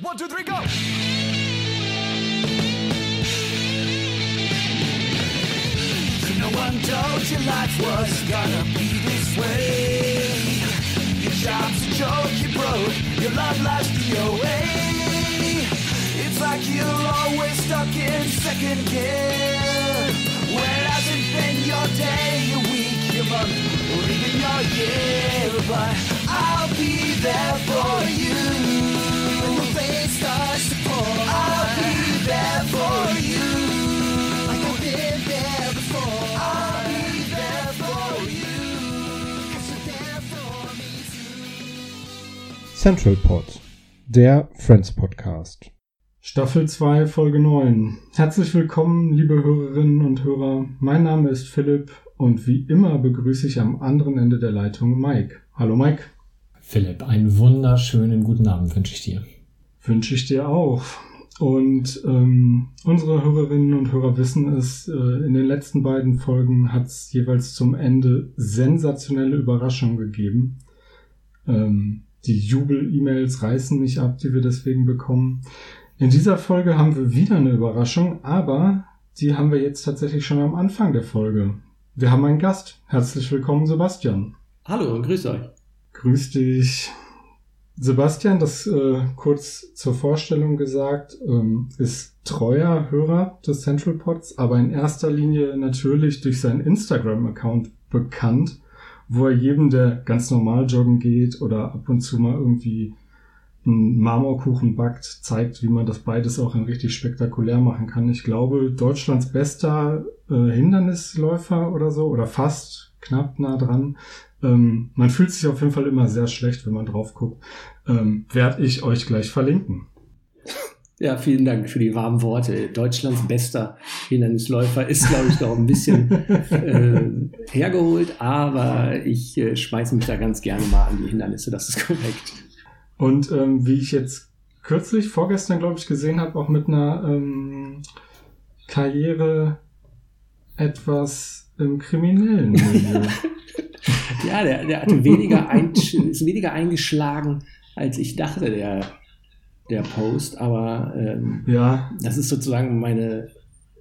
One, two, three, go! No one told you life was gonna be this way. Your job's a joke, you broke, your love life's DOA. It's like you're always stuck in second gear. When it hasn't been your day, your week, your month, or even your year. But I'll be there for you. Central Pod, der Friends Podcast. Staffel 2, Folge 9. Herzlich willkommen, liebe Hörerinnen und Hörer. Mein Name ist Philipp und wie immer begrüße ich am anderen Ende der Leitung Mike. Hallo Mike. Philipp, einen wunderschönen guten Abend wünsche ich dir. Wünsche ich dir auch. Und ähm, unsere Hörerinnen und Hörer wissen es, äh, in den letzten beiden Folgen hat es jeweils zum Ende sensationelle Überraschungen gegeben. Ähm, die Jubel-E-Mails reißen nicht ab, die wir deswegen bekommen. In dieser Folge haben wir wieder eine Überraschung, aber die haben wir jetzt tatsächlich schon am Anfang der Folge. Wir haben einen Gast. Herzlich willkommen, Sebastian. Hallo und grüß euch. Grüß dich. Sebastian, das äh, kurz zur Vorstellung gesagt, ähm, ist treuer Hörer des Central Pods, aber in erster Linie natürlich durch seinen Instagram-Account bekannt, wo er jedem, der ganz normal joggen geht oder ab und zu mal irgendwie einen Marmorkuchen backt, zeigt, wie man das beides auch in richtig spektakulär machen kann. Ich glaube, Deutschlands bester äh, Hindernisläufer oder so, oder fast knapp nah dran. Ähm, man fühlt sich auf jeden Fall immer sehr schlecht, wenn man drauf guckt. Ähm, Werde ich euch gleich verlinken. Ja, vielen Dank für die warmen Worte. Deutschlands bester Hindernisläufer ist, glaube ich, noch ein bisschen äh, hergeholt, aber ich äh, schmeiße mich da ganz gerne mal an die Hindernisse, das ist korrekt. Und ähm, wie ich jetzt kürzlich, vorgestern, glaube ich, gesehen habe, auch mit einer ähm, Karriere etwas im kriminellen Milieu. Ja, der, der hatte weniger ein, ist weniger eingeschlagen, als ich dachte, der, der Post, aber ähm, ja, das ist sozusagen meine,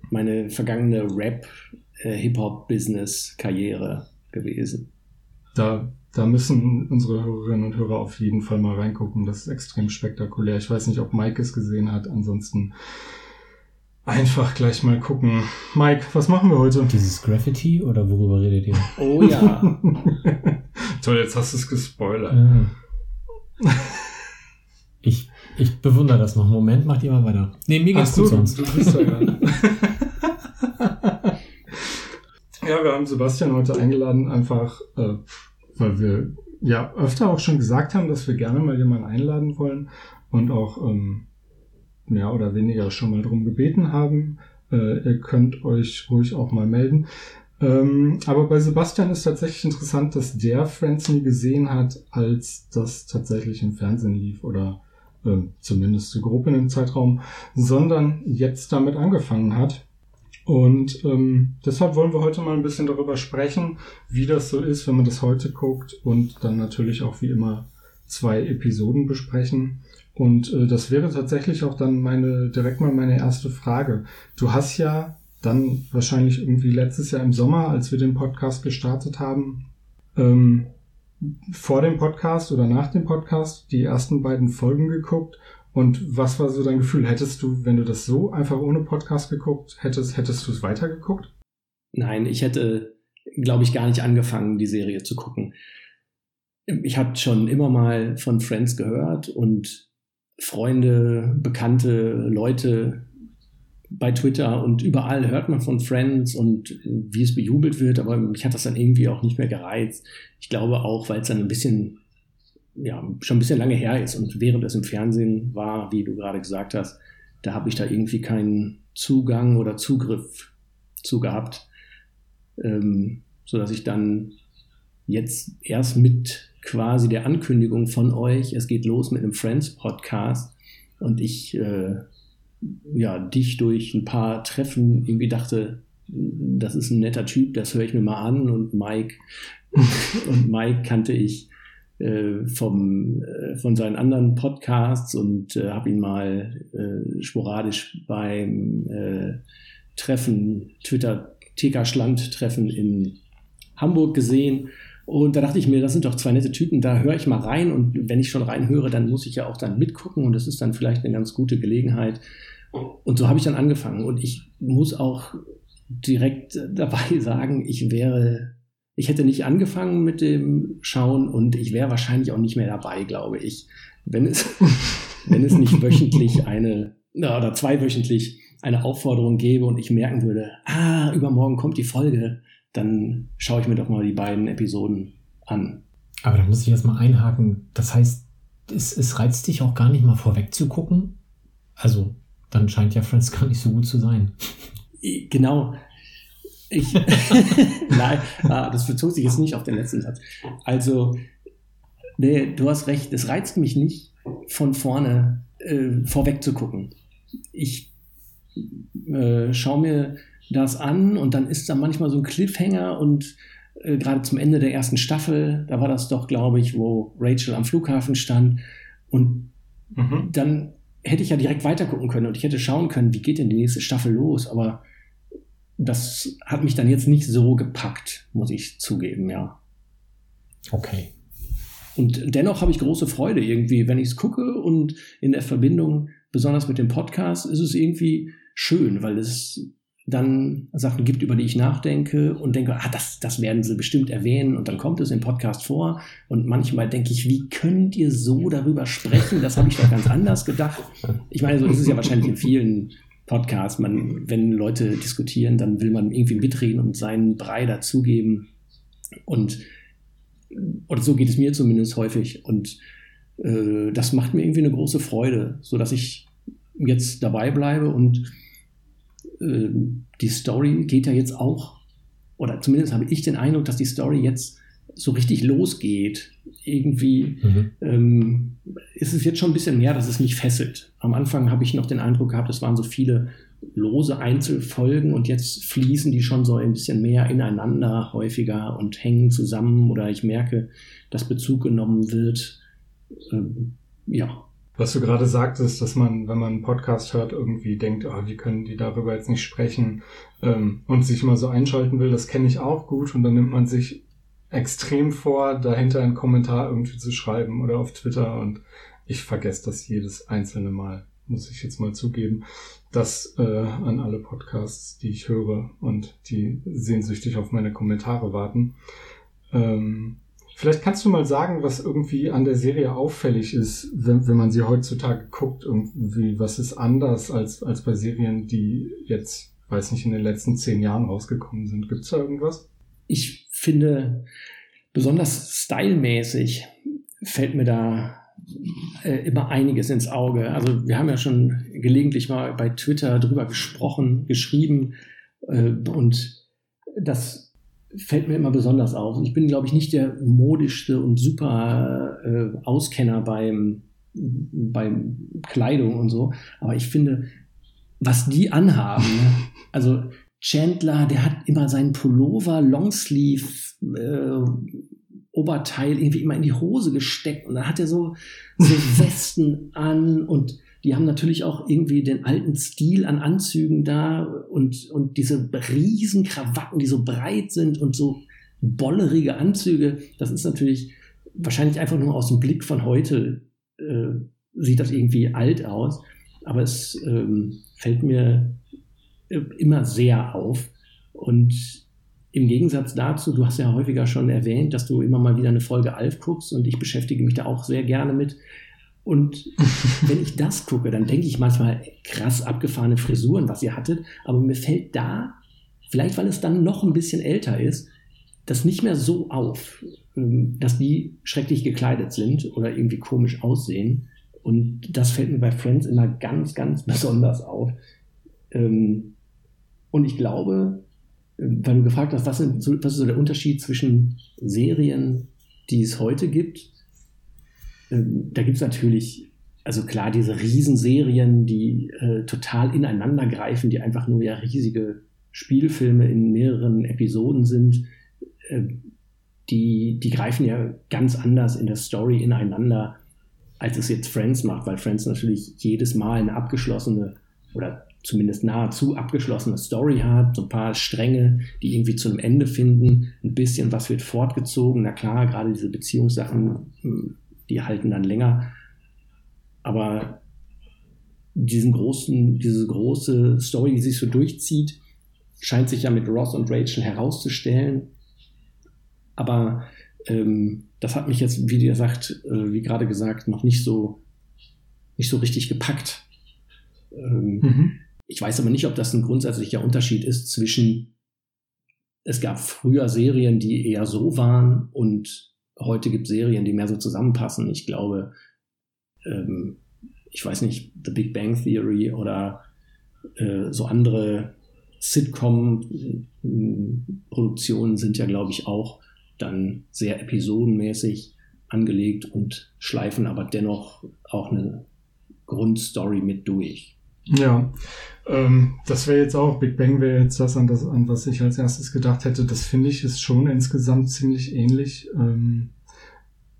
meine vergangene Rap-Hip-Hop-Business-Karriere gewesen. da, da müssen unsere Hörerinnen und Hörer auf jeden Fall mal reingucken. Das ist extrem spektakulär. Ich weiß nicht, ob Mike es gesehen hat. Ansonsten einfach gleich mal gucken. Mike, was machen wir heute? Dieses Graffiti oder worüber redet ihr? Oh ja. Toll, jetzt hast du es gespoilert. Ah. Ich, ich bewundere das noch. Moment, macht ihr mal weiter. Nee, mir geht's Ach gut du, sonst. du bist ja ja. ja, wir haben Sebastian heute eingeladen, einfach äh, weil wir ja öfter auch schon gesagt haben, dass wir gerne mal jemanden einladen wollen und auch ähm, mehr oder weniger schon mal drum gebeten haben. Äh, ihr könnt euch ruhig auch mal melden. Ähm, aber bei Sebastian ist tatsächlich interessant, dass der Friends nie gesehen hat, als das tatsächlich im Fernsehen lief oder äh, zumindest so grob in dem Zeitraum, sondern jetzt damit angefangen hat. Und ähm, deshalb wollen wir heute mal ein bisschen darüber sprechen, wie das so ist, wenn man das heute guckt und dann natürlich auch wie immer zwei Episoden besprechen. Und äh, das wäre tatsächlich auch dann meine direkt mal meine erste Frage. Du hast ja dann wahrscheinlich irgendwie letztes Jahr im Sommer, als wir den Podcast gestartet haben, ähm, vor dem Podcast oder nach dem Podcast die ersten beiden Folgen geguckt. Und was war so dein Gefühl? Hättest du, wenn du das so einfach ohne Podcast geguckt hättest, hättest du es weitergeguckt? Nein, ich hätte, glaube ich, gar nicht angefangen, die Serie zu gucken. Ich habe schon immer mal von Friends gehört und Freunde, bekannte Leute bei Twitter und überall hört man von Friends und wie es bejubelt wird, aber mich hat das dann irgendwie auch nicht mehr gereizt. Ich glaube auch, weil es dann ein bisschen, ja, schon ein bisschen lange her ist und während es im Fernsehen war, wie du gerade gesagt hast, da habe ich da irgendwie keinen Zugang oder Zugriff zu gehabt, ähm, so dass ich dann jetzt erst mit quasi der Ankündigung von euch, es geht los mit einem Friends Podcast und ich äh, ja dich durch ein paar Treffen irgendwie dachte, das ist ein netter Typ, das höre ich mir mal an und Mike und Mike kannte ich äh, vom, äh, von seinen anderen Podcasts und äh, habe ihn mal äh, sporadisch beim äh, Treffen, Twitter TK Schland Treffen in Hamburg gesehen. Und da dachte ich mir, das sind doch zwei nette Typen, da höre ich mal rein. Und wenn ich schon reinhöre, dann muss ich ja auch dann mitgucken. Und das ist dann vielleicht eine ganz gute Gelegenheit. Und so habe ich dann angefangen. Und ich muss auch direkt dabei sagen, ich wäre, ich hätte nicht angefangen mit dem Schauen. Und ich wäre wahrscheinlich auch nicht mehr dabei, glaube ich, wenn es, wenn es nicht wöchentlich eine oder zweiwöchentlich eine Aufforderung gäbe und ich merken würde, ah, übermorgen kommt die Folge, dann schaue ich mir doch mal die beiden Episoden an. Aber da muss ich erstmal einhaken. Das heißt, es, es reizt dich auch gar nicht mal vorweg zu gucken. Also, dann scheint ja Friends gar nicht so gut zu sein. Genau. Ich, Nein, ah, das bezog sich jetzt nicht auf den letzten Satz. Also, nee, du hast recht, es reizt mich nicht, von vorne äh, vorweg zu gucken. Ich äh, schaue mir das an und dann ist da manchmal so ein Cliffhanger und äh, gerade zum Ende der ersten Staffel, da war das doch, glaube ich, wo Rachel am Flughafen stand und mhm. dann hätte ich ja direkt weitergucken können und ich hätte schauen können, wie geht denn die nächste Staffel los, aber das hat mich dann jetzt nicht so gepackt, muss ich zugeben, ja. Okay. Und dennoch habe ich große Freude irgendwie, wenn ich es gucke und in der Verbindung, besonders mit dem Podcast, ist es irgendwie schön, weil es dann Sachen gibt, über die ich nachdenke und denke, ah, das, das werden sie bestimmt erwähnen und dann kommt es im Podcast vor und manchmal denke ich, wie könnt ihr so darüber sprechen? Das habe ich doch ganz anders gedacht. Ich meine, so ist es ja wahrscheinlich in vielen Podcasts. Man, wenn Leute diskutieren, dann will man irgendwie mitreden und seinen Brei dazugeben und oder so geht es mir zumindest häufig und äh, das macht mir irgendwie eine große Freude, so dass ich jetzt dabei bleibe und äh, die Story geht ja jetzt auch, oder zumindest habe ich den Eindruck, dass die Story jetzt so richtig losgeht. Irgendwie mhm. ähm, ist es jetzt schon ein bisschen mehr, dass es nicht fesselt. Am Anfang habe ich noch den Eindruck gehabt, es waren so viele lose Einzelfolgen und jetzt fließen die schon so ein bisschen mehr ineinander häufiger und hängen zusammen oder ich merke, dass Bezug genommen wird. Ähm, ja, was du gerade sagtest, dass man, wenn man einen Podcast hört, irgendwie denkt, oh, wie können die darüber jetzt nicht sprechen ähm, und sich mal so einschalten will, das kenne ich auch gut und dann nimmt man sich extrem vor, dahinter einen Kommentar irgendwie zu schreiben oder auf Twitter und ich vergesse das jedes einzelne Mal, muss ich jetzt mal zugeben. Das äh, an alle Podcasts, die ich höre und die sehnsüchtig auf meine Kommentare warten. Ähm, Vielleicht kannst du mal sagen, was irgendwie an der Serie auffällig ist, wenn, wenn man sie heutzutage guckt, irgendwie, was ist anders als, als bei Serien, die jetzt, weiß nicht, in den letzten zehn Jahren rausgekommen sind. Gibt es da irgendwas? Ich finde, besonders stylmäßig fällt mir da äh, immer einiges ins Auge. Also wir haben ja schon gelegentlich mal bei Twitter drüber gesprochen, geschrieben äh, und das fällt mir immer besonders auf. Ich bin, glaube ich, nicht der modischste und super äh, Auskenner beim, beim Kleidung und so, aber ich finde, was die anhaben, ne? also Chandler, der hat immer seinen Pullover, Longsleeve, äh, Oberteil irgendwie immer in die Hose gesteckt und dann hat er so, so Westen an und die haben natürlich auch irgendwie den alten Stil an Anzügen da und, und diese riesen Krawatten, die so breit sind und so bollerige Anzüge. Das ist natürlich wahrscheinlich einfach nur aus dem Blick von heute äh, sieht das irgendwie alt aus. Aber es ähm, fällt mir äh, immer sehr auf. Und im Gegensatz dazu, du hast ja häufiger schon erwähnt, dass du immer mal wieder eine Folge Alf guckst und ich beschäftige mich da auch sehr gerne mit. Und wenn ich das gucke, dann denke ich manchmal krass abgefahrene Frisuren, was ihr hattet. Aber mir fällt da, vielleicht weil es dann noch ein bisschen älter ist, das nicht mehr so auf, ähm, dass die schrecklich gekleidet sind oder irgendwie komisch aussehen. Und das fällt mir bei Friends immer ganz, ganz besonders auf. Ähm, und ich glaube, ähm, weil du gefragt hast, was, ist so der Unterschied zwischen Serien, die es heute gibt ähm, da gibt es natürlich, also klar, diese Riesenserien, die äh, total ineinander greifen, die einfach nur ja riesige Spielfilme in mehreren Episoden sind. Äh, die, die greifen ja ganz anders in der Story ineinander, als es jetzt Friends macht, weil Friends natürlich jedes Mal eine abgeschlossene oder zumindest nahezu abgeschlossene Story hat, so ein paar Stränge, die irgendwie zu einem Ende finden, ein bisschen was wird fortgezogen. Na klar, gerade diese Beziehungssachen, hm, die halten dann länger. Aber diesen großen, diese große Story, die sich so durchzieht, scheint sich ja mit Ross und Rachel herauszustellen. Aber ähm, das hat mich jetzt, wie gesagt, äh, wie gerade gesagt, noch nicht so, nicht so richtig gepackt. Ähm, mhm. Ich weiß aber nicht, ob das ein grundsätzlicher Unterschied ist zwischen, es gab früher Serien, die eher so waren und heute gibt Serien, die mehr so zusammenpassen. Ich glaube, ähm, ich weiß nicht, The Big Bang Theory oder äh, so andere Sitcom-Produktionen sind ja, glaube ich, auch dann sehr episodenmäßig angelegt und schleifen aber dennoch auch eine Grundstory mit durch. Ja, ähm, das wäre jetzt auch, Big Bang wäre jetzt das an, das, an was ich als erstes gedacht hätte. Das finde ich ist schon insgesamt ziemlich ähnlich. Ähm,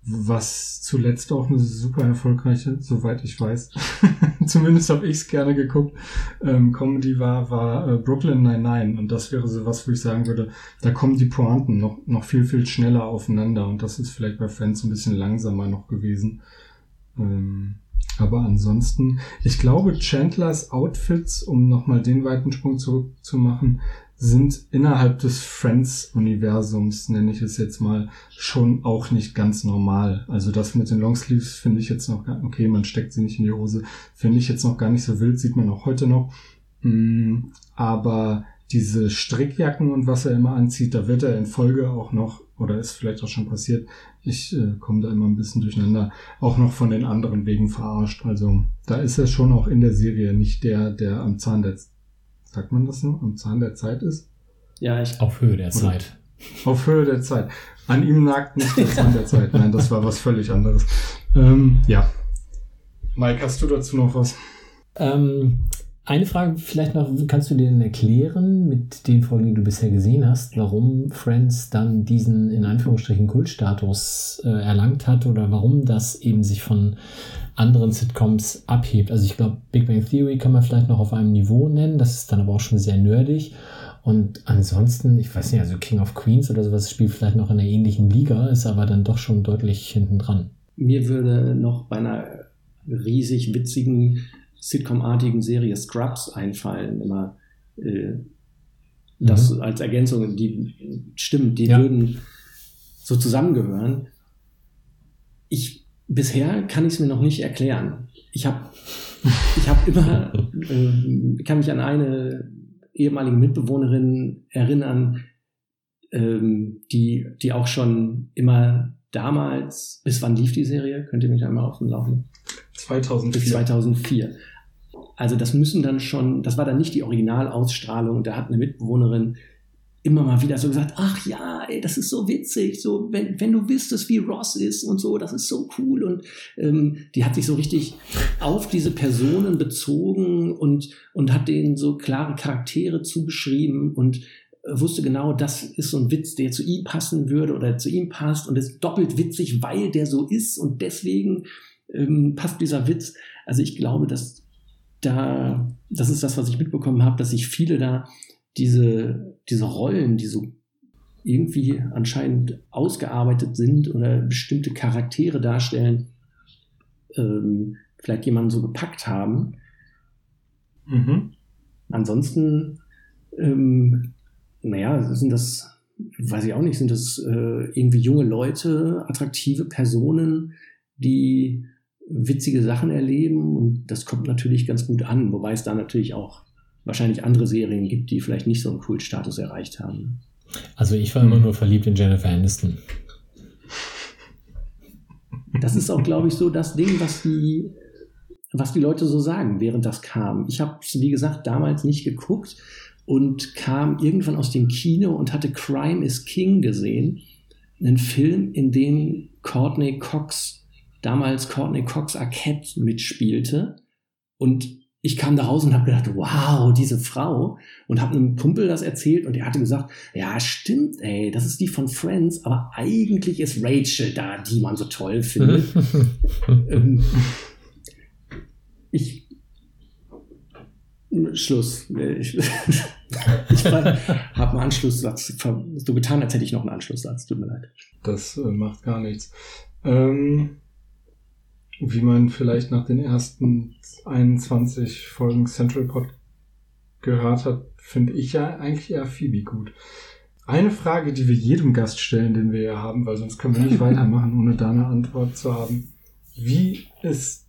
was zuletzt auch eine super erfolgreiche, soweit ich weiß, zumindest habe ich es gerne geguckt, ähm, Comedy war, war äh, Brooklyn Nine-Nine und das wäre so was, wo ich sagen würde, da kommen die Pointen noch, noch viel, viel schneller aufeinander und das ist vielleicht bei Friends ein bisschen langsamer noch gewesen. Ähm, aber ansonsten, ich glaube, Chandlers Outfits, um nochmal den weiten Sprung zurückzumachen, sind innerhalb des Friends-Universums, nenne ich es jetzt mal, schon auch nicht ganz normal. Also das mit den Longsleeves finde ich jetzt noch gar, okay, man steckt sie nicht in die Hose, finde ich jetzt noch gar nicht so wild, sieht man auch heute noch. Mm, aber diese Strickjacken und was er immer anzieht, da wird er in Folge auch noch, oder ist vielleicht auch schon passiert, ich äh, komme da immer ein bisschen durcheinander, auch noch von den anderen wegen verarscht. Also da ist er schon auch in der Serie nicht der, der am Zahn der sagt man das so, am Zahn der Zeit ist? Ja, ich. Auf Höhe der Zeit. Auf Höhe der Zeit. An ihm nagt nicht der Zahn der Zeit. Nein, das war was völlig anderes. Ähm, ja. Mike, hast du dazu noch was? Ähm, eine Frage vielleicht noch, kannst du dir denn erklären, mit den Folgen, die du bisher gesehen hast, warum Friends dann diesen in Anführungsstrichen Kultstatus äh, erlangt hat oder warum das eben sich von anderen Sitcoms abhebt? Also ich glaube, Big Bang Theory kann man vielleicht noch auf einem Niveau nennen, das ist dann aber auch schon sehr nerdig. Und ansonsten, ich weiß nicht, also King of Queens oder sowas spielt vielleicht noch in einer ähnlichen Liga, ist aber dann doch schon deutlich hinten dran. Mir würde noch bei einer riesig witzigen Sitcom-artigen Serie Scrubs einfallen, immer äh, das mhm. als Ergänzung, die stimmt, die ja. würden so zusammengehören. Ich bisher kann ich es mir noch nicht erklären. Ich habe ich habe immer äh, kann mich an eine ehemalige Mitbewohnerin erinnern, ähm, die die auch schon immer damals bis wann lief die Serie? Könnt ihr mich einmal auf dem Laufen? 2004. Bis 2004. Also das müssen dann schon, das war dann nicht die Originalausstrahlung. Da hat eine Mitbewohnerin immer mal wieder so gesagt, ach ja, ey, das ist so witzig, so wenn, wenn du wüsstest, wie Ross ist und so, das ist so cool. Und ähm, die hat sich so richtig auf diese Personen bezogen und, und hat denen so klare Charaktere zugeschrieben und äh, wusste genau, das ist so ein Witz, der zu ihm passen würde oder zu ihm passt und ist doppelt witzig, weil der so ist und deswegen ähm, passt dieser Witz. Also ich glaube, dass da, das ist das, was ich mitbekommen habe, dass sich viele da diese, diese Rollen, die so irgendwie anscheinend ausgearbeitet sind oder bestimmte Charaktere darstellen, ähm, vielleicht jemanden so gepackt haben. Mhm. Ansonsten, ähm, naja, sind das, weiß ich auch nicht, sind das äh, irgendwie junge Leute, attraktive Personen, die witzige Sachen erleben und das kommt natürlich ganz gut an, wobei es da natürlich auch wahrscheinlich andere Serien gibt, die vielleicht nicht so einen Kultstatus erreicht haben. Also ich war immer nur verliebt in Jennifer Aniston. Das ist auch, glaube ich, so das Ding, was die, was die Leute so sagen, während das kam. Ich habe es, wie gesagt, damals nicht geguckt und kam irgendwann aus dem Kino und hatte Crime is King gesehen. Einen Film, in dem Courtney Cox damals Courtney Cox Arquette mitspielte. Und ich kam da raus und habe gedacht, wow, diese Frau. Und habe einem Kumpel das erzählt und er hatte gesagt, ja, stimmt, ey, das ist die von Friends, aber eigentlich ist Rachel da, die man so toll findet. ähm, ich Schluss. Ich, ich habe einen Anschlusssatz so getan, als hätte ich noch einen Anschlusssatz. Tut mir leid. Das äh, macht gar nichts. Ähm, wie man vielleicht nach den ersten 21 Folgen Central Pod gehört hat, finde ich ja eigentlich eher Phoebe gut. Eine Frage, die wir jedem Gast stellen, den wir ja haben, weil sonst können wir nicht weitermachen, ohne da eine Antwort zu haben. Wie ist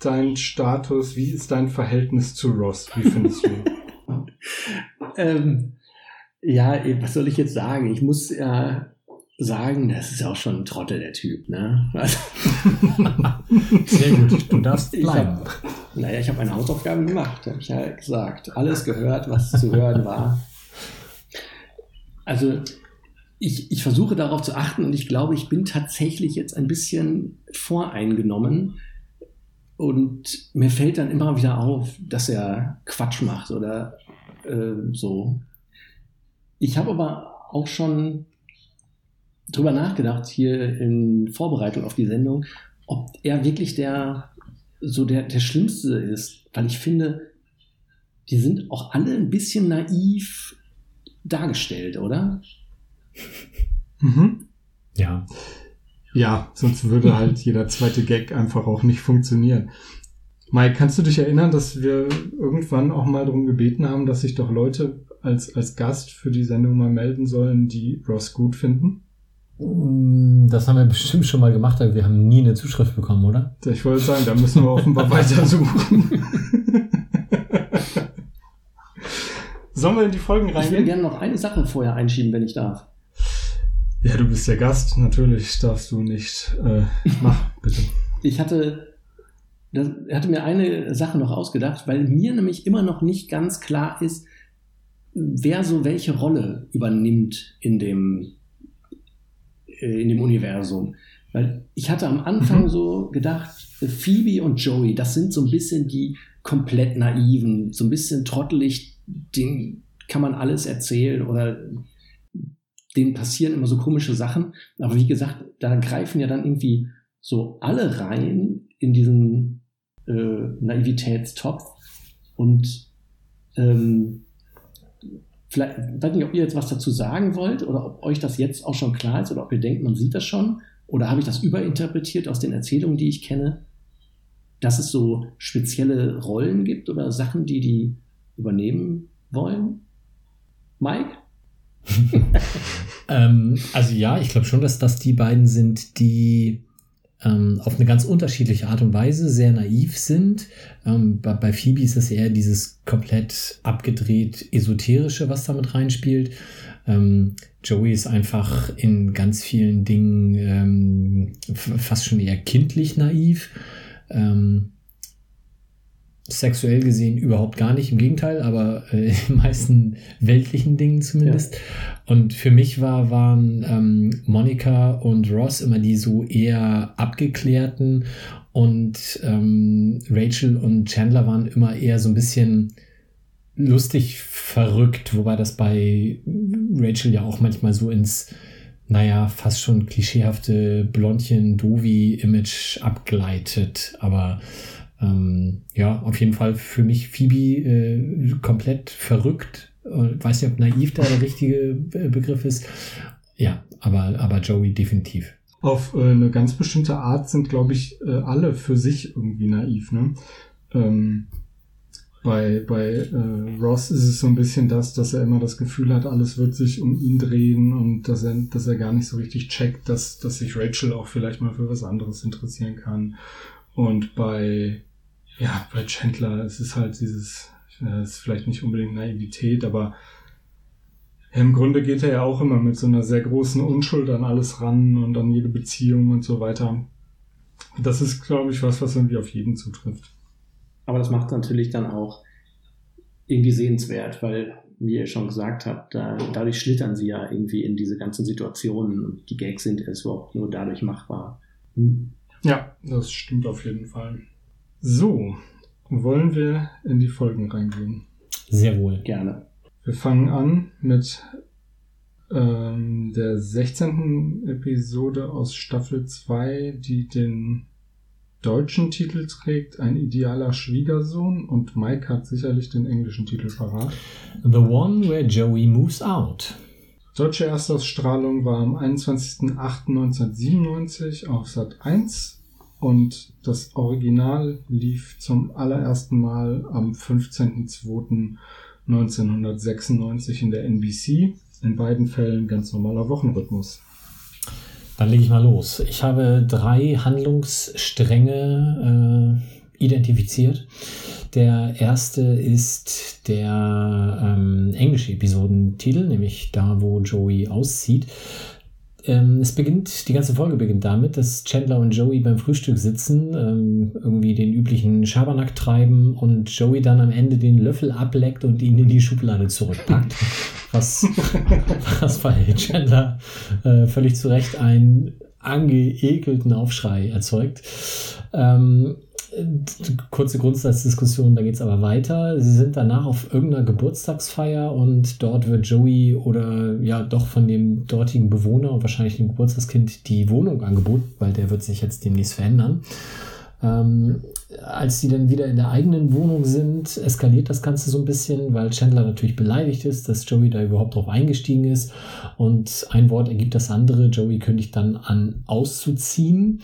dein Status, wie ist dein Verhältnis zu Ross? Wie findest du ihn? ähm, ja, was soll ich jetzt sagen? Ich muss ja sagen, das ist ja auch schon ein Trottel, der Typ, ne? Also, Sehr gut, du darfst bleiben. Ich hab, naja, ich habe meine Hausaufgaben gemacht, habe ich ja gesagt. Alles gehört, was zu hören war. Also, ich, ich versuche darauf zu achten und ich glaube, ich bin tatsächlich jetzt ein bisschen voreingenommen. Und mir fällt dann immer wieder auf, dass er Quatsch macht oder äh, so. Ich habe aber auch schon drüber nachgedacht, hier in Vorbereitung auf die Sendung, ob er wirklich der, so der, der Schlimmste ist. Weil ich finde, die sind auch alle ein bisschen naiv dargestellt, oder? Mhm. Ja. Ja, sonst würde halt jeder zweite Gag einfach auch nicht funktionieren. Mike, kannst du dich erinnern, dass wir irgendwann auch mal darum gebeten haben, dass sich doch Leute als, als Gast für die Sendung mal melden sollen, die Ross gut finden? Mm, das haben wir bestimmt schon mal gemacht, aber wir haben nie eine Zuschrift bekommen, oder? Ich wollte sagen, da müssen wir offenbar weiter suchen. Sollen wir in die Folgen Ich will reingehen? gerne noch eine Sache vorher einschieben, wenn ich darf. Ja, du bist der Gast. Natürlich darfst du nicht. Äh, mach, bitte. Ich hatte, das, hatte mir eine Sache noch ausgedacht, weil mir nämlich immer noch nicht ganz klar ist, wer so welche Rolle übernimmt in dem, in dem Universum. Weil ich hatte am Anfang Mhm. so gedacht, Phoebe und Joey, das sind so ein bisschen die komplett naiven, so ein bisschen trottelig, denen kann man alles erzählen oder denen passieren immer so komische Sachen. Aber wie gesagt, da greifen ja dann irgendwie so alle rein in diesen äh, Naivitätstopf. Und ähm, vielleicht, ich weiß nicht, ob ihr jetzt was dazu sagen wollt oder ob euch das jetzt auch schon klar ist oder ob ihr denkt, man sieht das schon. Oder habe ich das überinterpretiert aus den Erzählungen, die ich kenne, dass es so spezielle Rollen gibt oder Sachen, die die übernehmen wollen? Mike? Ähm, also ja, ich glaube schon, dass das die beiden sind, die ähm, auf eine ganz unterschiedliche Art und Weise sehr naiv sind. Ähm, bei, bei Phoebe ist es eher dieses komplett abgedreht esoterische, was damit reinspielt. Ähm, Joey ist einfach in ganz vielen Dingen ähm, fast schon eher kindlich naiv. Ähm, sexuell gesehen überhaupt gar nicht, im Gegenteil, aber äh, in den meisten weltlichen Dingen zumindest. Und für mich war, waren ähm, Monika und Ross immer die so eher abgeklärten und ähm, Rachel und Chandler waren immer eher so ein bisschen lustig verrückt, wobei das bei Rachel ja auch manchmal so ins, naja, fast schon klischeehafte Blondchen-Dovi-Image abgleitet. Aber ähm, ja, auf jeden Fall für mich Phoebe äh, komplett verrückt. Äh, weiß nicht, ob naiv da der richtige Be- Begriff ist. Ja, aber, aber Joey definitiv. Auf äh, eine ganz bestimmte Art sind, glaube ich, äh, alle für sich irgendwie naiv. Ne? Ähm, bei bei äh, Ross ist es so ein bisschen das, dass er immer das Gefühl hat, alles wird sich um ihn drehen und dass er, dass er gar nicht so richtig checkt, dass, dass sich Rachel auch vielleicht mal für was anderes interessieren kann. Und bei, ja, bei Chandler ist es halt dieses, ja, ist vielleicht nicht unbedingt Naivität, aber ja, im Grunde geht er ja auch immer mit so einer sehr großen Unschuld an alles ran und an jede Beziehung und so weiter. Das ist, glaube ich, was, was irgendwie auf jeden zutrifft. Aber das macht natürlich dann auch irgendwie sehenswert, weil, wie ihr schon gesagt habt, da, dadurch schlittern sie ja irgendwie in diese ganzen Situationen und die Gags sind erst überhaupt nur dadurch machbar. Hm. Ja, das stimmt auf jeden Fall. So, wollen wir in die Folgen reingehen? Sehr wohl. Gerne. Wir fangen an mit ähm, der 16. Episode aus Staffel 2, die den deutschen Titel trägt, ein idealer Schwiegersohn und Mike hat sicherlich den englischen Titel parat. The one where Joey moves out. Deutsche Erstausstrahlung war am 21.08.1997 auf Sat 1 und das Original lief zum allerersten Mal am 15.02.1996 in der NBC. In beiden Fällen ganz normaler Wochenrhythmus. Dann lege ich mal los. Ich habe drei Handlungsstränge äh, identifiziert. Der erste ist der ähm, englische Episodentitel, nämlich da, wo Joey auszieht. Ähm, es beginnt, die ganze Folge beginnt damit, dass Chandler und Joey beim Frühstück sitzen, ähm, irgendwie den üblichen Schabernack treiben und Joey dann am Ende den Löffel ableckt und ihn in die Schublade zurückpackt. was, was bei Chandler äh, völlig zu Recht einen angeekelten Aufschrei erzeugt. Ähm, kurze Grundsatzdiskussion, da geht es aber weiter. Sie sind danach auf irgendeiner Geburtstagsfeier und dort wird Joey oder ja doch von dem dortigen Bewohner und wahrscheinlich dem Geburtstagskind die Wohnung angeboten, weil der wird sich jetzt demnächst verändern. Ähm, als sie dann wieder in der eigenen Wohnung sind, eskaliert das Ganze so ein bisschen, weil Chandler natürlich beleidigt ist, dass Joey da überhaupt drauf eingestiegen ist. Und ein Wort ergibt das andere. Joey kündigt dann an, auszuziehen.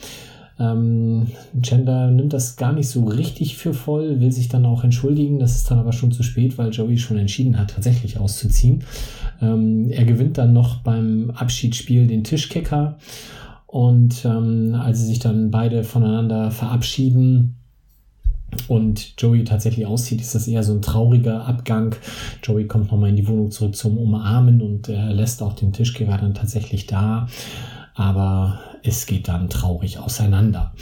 Ähm, Chandler nimmt das gar nicht so richtig für voll, will sich dann auch entschuldigen. Das ist dann aber schon zu spät, weil Joey schon entschieden hat, tatsächlich auszuziehen. Ähm, er gewinnt dann noch beim Abschiedsspiel den Tischkicker. Und ähm, als sie sich dann beide voneinander verabschieden, und Joey tatsächlich aussieht, ist das eher so ein trauriger Abgang. Joey kommt nochmal in die Wohnung zurück zum Umarmen und er lässt auch den Tischgeber dann tatsächlich da. Aber es geht dann traurig auseinander.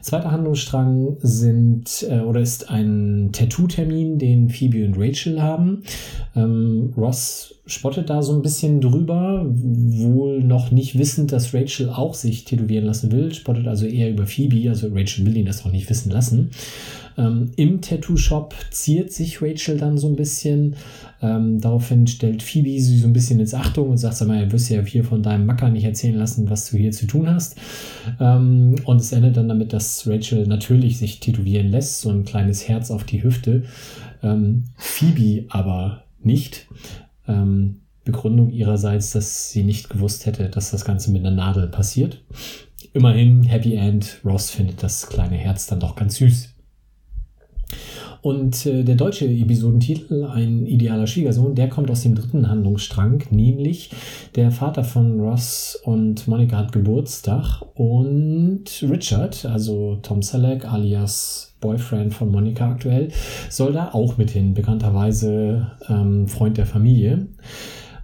Zweiter Handlungsstrang sind äh, oder ist ein Tattoo-Termin, den Phoebe und Rachel haben. Ähm, Ross spottet da so ein bisschen drüber, wohl noch nicht wissend, dass Rachel auch sich tätowieren lassen will, spottet also eher über Phoebe, also Rachel will ihn das noch nicht wissen lassen. Ähm, Im Tattoo-Shop ziert sich Rachel dann so ein bisschen. Ähm, daraufhin stellt Phoebe sie so ein bisschen ins Achtung und sagt, sag mal, du wirst ja hier von deinem Macker nicht erzählen lassen, was du hier zu tun hast. Ähm, und es endet dann damit, dass Rachel natürlich sich tätowieren lässt, so ein kleines Herz auf die Hüfte. Ähm, Phoebe aber nicht. Ähm, Begründung ihrerseits, dass sie nicht gewusst hätte, dass das Ganze mit einer Nadel passiert. Immerhin, Happy End, Ross findet das kleine Herz dann doch ganz süß. Und äh, der deutsche Episodentitel, ein idealer Schwiegersohn, der kommt aus dem dritten Handlungsstrang, nämlich der Vater von Ross und Monika hat Geburtstag und Richard, also Tom Selleck alias Boyfriend von Monika aktuell, soll da auch mit hin, bekannterweise ähm, Freund der Familie.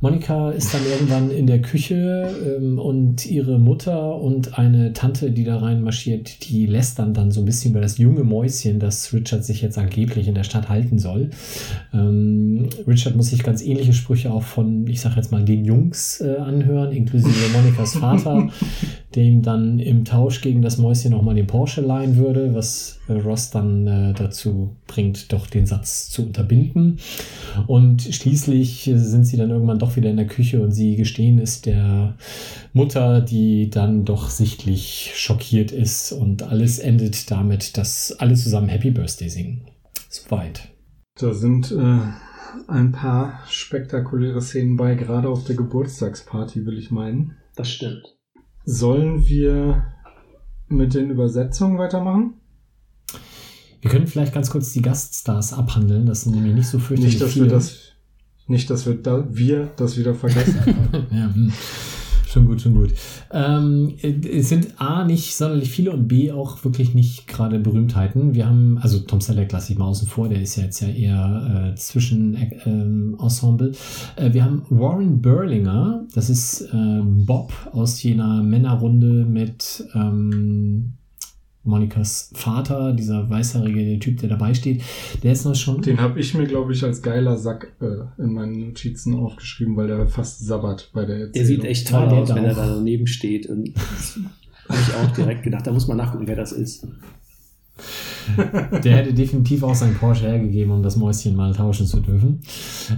Monika ist dann irgendwann in der Küche ähm, und ihre Mutter und eine Tante, die da reinmarschiert, die lästern dann so ein bisschen über das junge Mäuschen, das Richard sich jetzt angeblich in der Stadt halten soll. Ähm, Richard muss sich ganz ähnliche Sprüche auch von, ich sag jetzt mal, den Jungs äh, anhören, inklusive Monikas Vater, der ihm dann im Tausch gegen das Mäuschen nochmal den Porsche leihen würde, was äh, Ross dann äh, dazu bringt, doch den Satz zu unterbinden. Und schließlich sind sie dann irgendwann doch wieder in der Küche und sie gestehen es der Mutter, die dann doch sichtlich schockiert ist und alles endet damit, dass alle zusammen Happy Birthday singen. Soweit. Da sind äh, ein paar spektakuläre Szenen bei, gerade auf der Geburtstagsparty, will ich meinen. Das stimmt. Sollen wir mit den Übersetzungen weitermachen? Wir können vielleicht ganz kurz die Gaststars abhandeln. Das sind nämlich nicht so fürchterlich Nicht, dass viele. wir das, nicht, dass wir, da, wir das wieder vergessen. ja, hm. Schon gut, schon gut. Ähm, es sind A, nicht sonderlich viele und B, auch wirklich nicht gerade Berühmtheiten. Wir haben, also Tom Selleck lasse ich mal außen vor, der ist ja jetzt ja eher äh, zwischen ähm, Ensemble. Äh, wir haben Warren Berlinger, das ist äh, Bob aus jener Männerrunde mit ähm, Monikas Vater, dieser weißhaarige Typ, der dabei steht. Der ist noch schon. Den habe ich mir, glaube ich, als geiler Sack äh, in meinen Notizen aufgeschrieben, weil der fast sabbat bei der Erzählung. Der sieht echt toll Ja, aus, wenn er da daneben steht. Und habe ich auch direkt gedacht, da muss man nachgucken, wer das ist. Der hätte definitiv auch sein Porsche hergegeben, um das Mäuschen mal tauschen zu dürfen.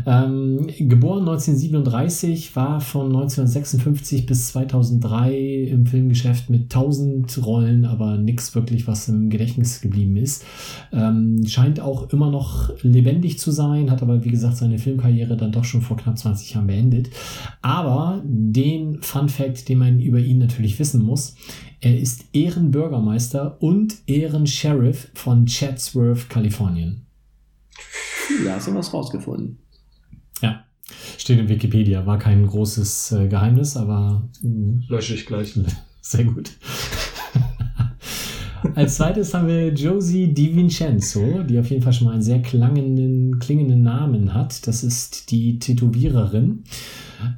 Ähm, geboren 1937, war von 1956 bis 2003 im Filmgeschäft mit 1000 Rollen, aber nichts wirklich, was im Gedächtnis geblieben ist. Ähm, scheint auch immer noch lebendig zu sein, hat aber wie gesagt seine Filmkarriere dann doch schon vor knapp 20 Jahren beendet. Aber den Fun Fact, den man über ihn natürlich wissen muss, er ist Ehrenbürgermeister und Ehrensheriff von Chatsworth, Kalifornien. Da hast du was rausgefunden. Ja, steht in Wikipedia. War kein großes äh, Geheimnis, aber mh, Lösche ich gleich. sehr gut. Als zweites haben wir Josie DiVincenzo, die auf jeden Fall schon mal einen sehr klangenden, klingenden Namen hat. Das ist die Tätowiererin.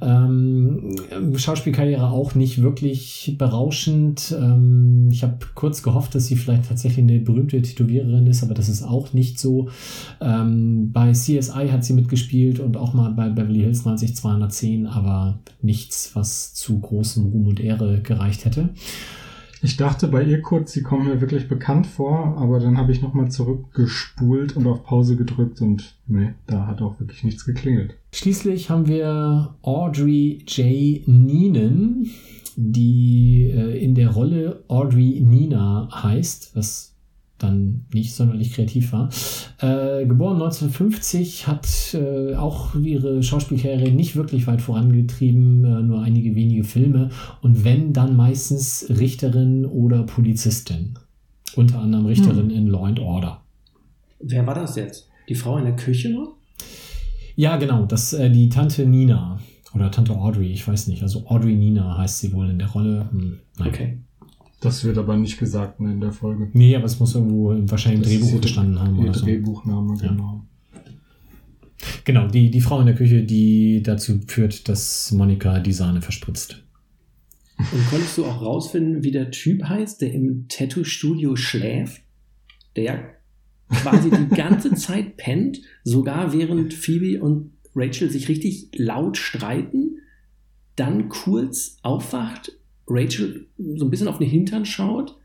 Ähm, Schauspielkarriere auch nicht wirklich berauschend. Ähm, ich habe kurz gehofft, dass sie vielleicht tatsächlich eine berühmte Tätowiererin ist, aber das ist auch nicht so. Ähm, bei CSI hat sie mitgespielt und auch mal bei Beverly Hills 90210, aber nichts, was zu großem Ruhm und Ehre gereicht hätte. Ich dachte bei ihr kurz, sie kommt mir wirklich bekannt vor, aber dann habe ich nochmal zurückgespult und auf Pause gedrückt und nee, da hat auch wirklich nichts geklingelt. Schließlich haben wir Audrey J. Neenan, die äh, in der Rolle Audrey Nina heißt, was dann nicht sonderlich kreativ war. Äh, geboren 1950, hat äh, auch ihre Schauspielkarriere nicht wirklich weit vorangetrieben, äh, nur einige wenige Filme und wenn, dann meistens Richterin oder Polizistin. Unter anderem Richterin in Law and Order. Wer war das jetzt? Die Frau in der Küche noch? Ja, genau, das äh, die Tante Nina oder Tante Audrey, ich weiß nicht. Also Audrey Nina heißt sie wohl in der Rolle. Hm. Okay. Das wird aber nicht gesagt ne, in der Folge. Nee, aber es muss irgendwo im- wahrscheinlich im Das ist Drehbuch gestanden haben oder so. Drehbuchname, Ja. genau. Genau, die, die Frau in der Küche, die dazu führt, dass Monika die Sahne verspritzt. Und konntest du auch rausfinden, wie der Typ heißt, der im Tattoo-Studio schläft? Der ja quasi die ganze Zeit pennt, sogar während Phoebe und Rachel sich richtig laut streiten, dann kurz aufwacht, Rachel so ein bisschen auf den Hintern schaut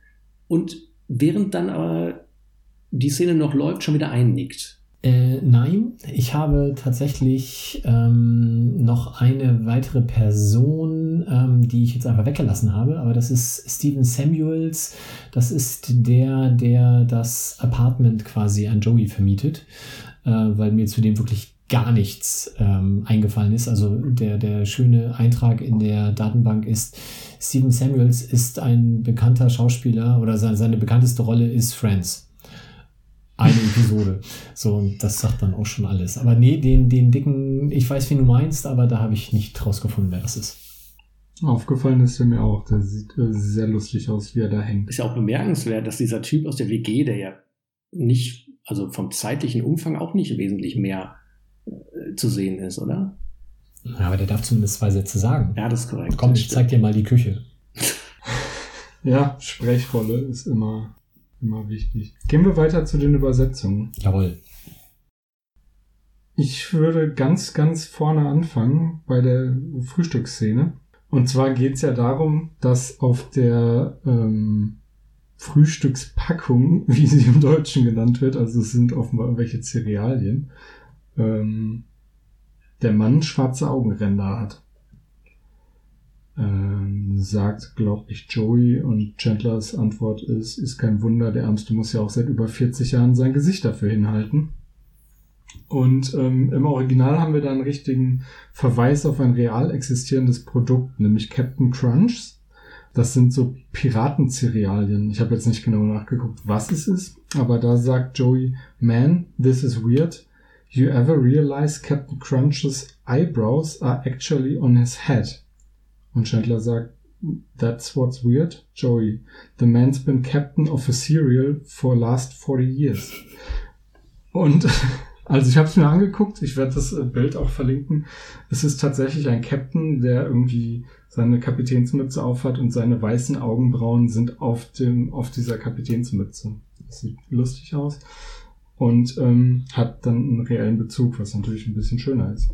und während dann aber die Szene noch läuft, schon wieder einnickt. Äh, nein, ich habe tatsächlich ähm, noch eine weitere Person, ähm, die ich jetzt einfach weggelassen habe, aber das ist Steven Samuels. Das ist der, der das Apartment quasi an Joey vermietet, äh, weil mir zudem wirklich gar nichts ähm, eingefallen ist. Also der, der schöne Eintrag in der Datenbank ist, Steven Samuels ist ein bekannter Schauspieler oder seine, seine bekannteste Rolle ist Friends. Eine Episode. So, und das sagt dann auch schon alles. Aber nee, den, den dicken, ich weiß, wen du meinst, aber da habe ich nicht rausgefunden, wer das ist. Aufgefallen ist er mir auch. Der sieht äh, sehr lustig aus, wie er da hängt. Ist ja auch bemerkenswert, dass dieser Typ aus der WG, der ja nicht, also vom zeitlichen Umfang auch nicht wesentlich mehr zu sehen ist, oder? Ja, aber der darf zumindest zwei Sätze sagen. Ja, das ist korrekt. Komm, ich zeig dir mal die Küche. Ja, Sprechrolle ist immer, immer wichtig. Gehen wir weiter zu den Übersetzungen. Jawohl. Ich würde ganz, ganz vorne anfangen bei der Frühstücksszene. Und zwar geht's ja darum, dass auf der ähm, Frühstückspackung, wie sie im Deutschen genannt wird, also es sind offenbar irgendwelche Cerealien, ähm, der Mann schwarze Augenränder hat. Ähm, sagt, glaube ich, Joey und Chandlers Antwort ist, ist kein Wunder, der Ärmste muss ja auch seit über 40 Jahren sein Gesicht dafür hinhalten. Und ähm, im Original haben wir da einen richtigen Verweis auf ein real existierendes Produkt, nämlich Captain Crunchs. Das sind so Piratencerealien. Ich habe jetzt nicht genau nachgeguckt, was es ist, aber da sagt Joey, Man, this is weird. You ever realize Captain Crunch's eyebrows are actually on his head? Und Chandler sagt, That's what's weird, Joey. The man's been captain of a cereal for last 40 years. Und also ich habe es mir angeguckt, ich werde das äh, Bild auch verlinken. Es ist tatsächlich ein Captain, der irgendwie seine Kapitänsmütze aufhat und seine weißen Augenbrauen sind auf dem auf dieser Kapitänsmütze. Das sieht lustig aus und ähm, hat dann einen reellen Bezug, was natürlich ein bisschen schöner ist.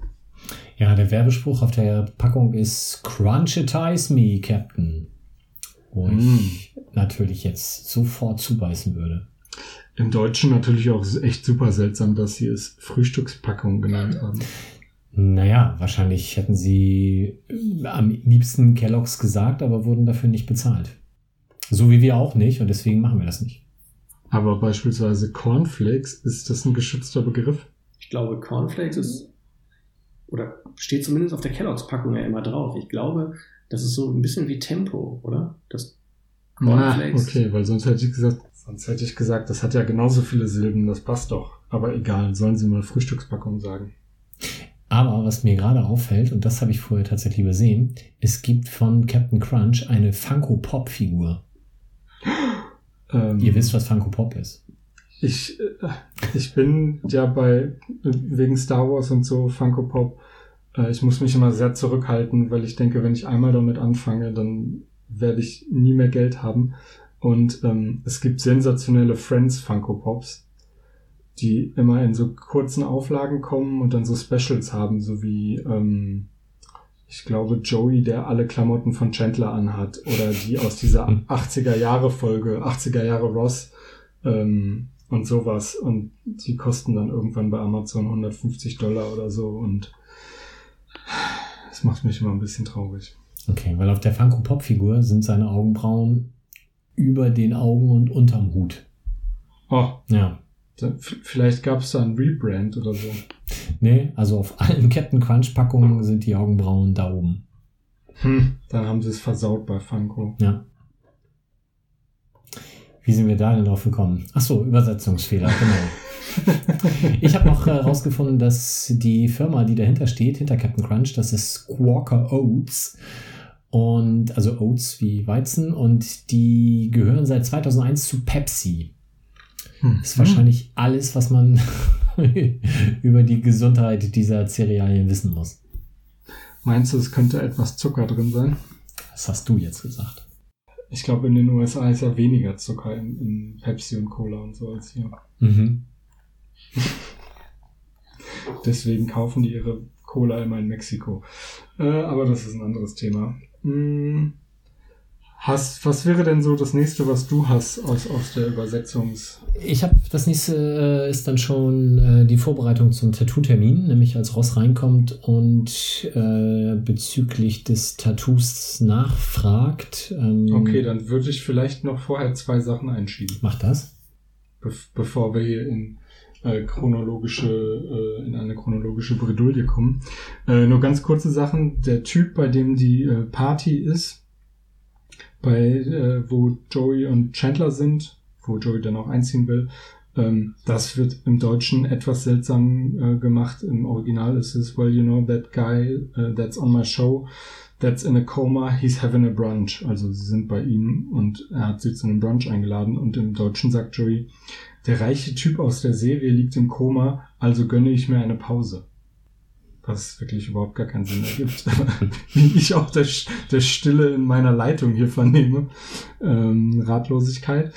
Ja, der Werbespruch auf der Packung ist Crunchitize me, Captain. Wo ich natürlich jetzt sofort zubeißen würde. Im Deutschen natürlich auch echt super seltsam, dass sie es Frühstückspackung genannt haben. Naja, wahrscheinlich hätten sie äh, am liebsten Kelloggs gesagt, aber wurden dafür nicht bezahlt. So wie wir auch nicht und deswegen machen wir das nicht. Aber beispielsweise Cornflakes, ist das ein geschützter Begriff? Ich glaube, Cornflakes ist, oder steht zumindest auf der Kelloggs-Packung ja immer drauf. Ich glaube, das ist so ein bisschen wie Tempo, oder? Das Ah, okay, weil sonst hätte ich gesagt, sonst hätte ich gesagt, das hat ja genauso viele Silben, das passt doch. Aber egal, sollen sie mal Frühstückspackung sagen. Aber was mir gerade auffällt, und das habe ich vorher tatsächlich übersehen, es gibt von Captain Crunch eine Funko Pop Figur. Ähm, Ihr wisst, was Funko Pop ist. Ich, äh, ich bin ja bei, wegen Star Wars und so, Funko Pop, äh, ich muss mich immer sehr zurückhalten, weil ich denke, wenn ich einmal damit anfange, dann werde ich nie mehr Geld haben. Und ähm, es gibt sensationelle Friends Funko Pops, die immer in so kurzen Auflagen kommen und dann so Specials haben, so wie ähm, ich glaube Joey, der alle Klamotten von Chandler anhat oder die aus dieser 80er Jahre Folge, 80er Jahre Ross ähm, und sowas und die kosten dann irgendwann bei Amazon 150 Dollar oder so und das macht mich immer ein bisschen traurig. Okay, weil auf der Funko Pop Figur sind seine Augenbrauen über den Augen und unterm Hut. Oh, Ja. Vielleicht gab es da ein Rebrand oder so. Nee, also auf allen Captain Crunch Packungen sind die Augenbrauen da oben. Hm, dann haben sie es versaut bei Funko. Ja. Wie sind wir da denn drauf gekommen? Ach so, Übersetzungsfehler, genau. ich habe noch herausgefunden, dass die Firma, die dahinter steht, hinter Captain Crunch, das ist Squawker Oats. Und also Oats wie Weizen und die gehören seit 2001 zu Pepsi. Hm. Das ist wahrscheinlich alles, was man über die Gesundheit dieser Cerealien wissen muss. Meinst du, es könnte etwas Zucker drin sein? Das hast du jetzt gesagt. Ich glaube, in den USA ist ja weniger Zucker in, in Pepsi und Cola und so als hier. Mhm. Deswegen kaufen die ihre Cola immer in Mexiko. Äh, aber das ist ein anderes Thema. Hm. Hast, was wäre denn so das nächste, was du hast aus, aus der Übersetzungs... Ich habe das nächste äh, ist dann schon äh, die Vorbereitung zum Tattoo-Termin, nämlich als Ross reinkommt und äh, bezüglich des Tattoos nachfragt. Ähm, Okay, dann würde ich vielleicht noch vorher zwei Sachen einschieben. Macht das? be bevor wir hier in äh, chronologische, äh, in eine chronologische Bredouille kommen. Äh, nur ganz kurze Sachen. Der Typ, bei dem die Party ist, bei äh, wo Joey und Chandler sind, wo Joey dann auch einziehen will, ähm, das wird im Deutschen etwas seltsam äh, gemacht. Im Original ist es, well, you know, that guy uh, that's on my show, that's in a coma, he's having a brunch. Also sie sind bei ihm und er hat sie zu einem Brunch eingeladen und im Deutschen sagt Joey, der reiche Typ aus der Serie liegt im Koma, also gönne ich mir eine Pause. Was wirklich überhaupt gar keinen Sinn ergibt. Wie ich auch der, der Stille in meiner Leitung hier vernehme. Ähm, Ratlosigkeit.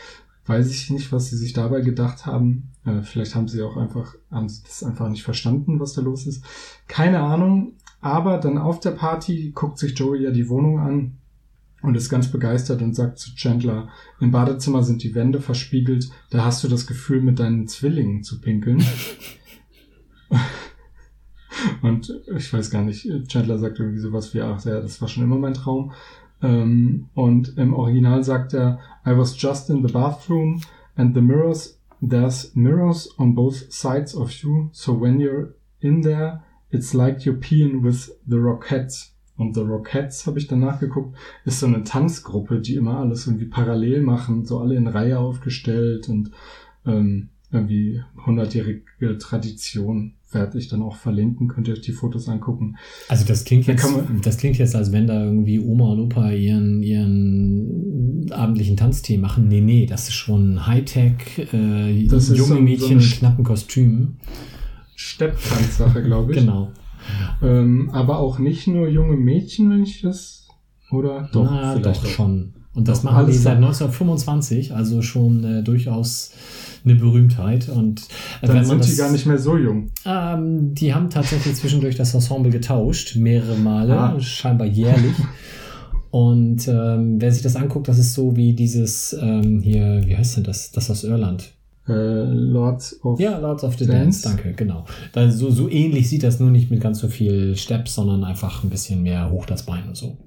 Weiß ich nicht, was sie sich dabei gedacht haben. Äh, vielleicht haben sie auch einfach, haben sie das einfach nicht verstanden, was da los ist. Keine Ahnung. Aber dann auf der Party guckt sich Joey ja die Wohnung an und ist ganz begeistert und sagt zu Chandler, im Badezimmer sind die Wände verspiegelt, da hast du das Gefühl, mit deinen Zwillingen zu pinkeln. und ich weiß gar nicht, Chandler sagt irgendwie sowas wie, ach ja, das war schon immer mein Traum. Ähm, und im Original sagt er, I was just in the bathroom and the mirrors, there's mirrors on both sides of you, so when you're in there, it's like you're peeing with the Rockettes. Und The Rockettes, habe ich danach geguckt, ist so eine Tanzgruppe, die immer alles irgendwie parallel machen, so alle in Reihe aufgestellt und ähm, irgendwie hundertjährige Tradition werde ich dann auch verlinken, könnt ihr euch die Fotos angucken. Also das klingt Da jetzt, kann man- das klingt jetzt, als wenn da irgendwie Oma und Opa ihren, ihren abendlichen Tanztee machen. Nee, nee, das ist schon Hightech, äh, Das junge so- so Mädchen in Sch- knappen Kostümen. Stepptanzsache, glaube ich. Genau. Ähm, aber auch nicht nur junge Mädchen, wenn ich das, oder? Doch, Na, vielleicht doch schon. Und das machen die seit doch. 1925, also schon äh, durchaus eine Berühmtheit. Und äh, Dann sind das, die gar nicht mehr so jung. Ähm, die haben tatsächlich zwischendurch das Ensemble getauscht, mehrere Male, Ah. scheinbar jährlich. Und ähm, wer sich das anguckt, das ist so wie dieses ähm, hier, wie heißt denn das? Das aus Irland. Äh, Lords of Ja, Lords of the Dance, Dance. danke, genau. Da, so, so ähnlich sieht das nur nicht mit ganz so viel Steps, sondern einfach ein bisschen mehr hoch das Bein und so.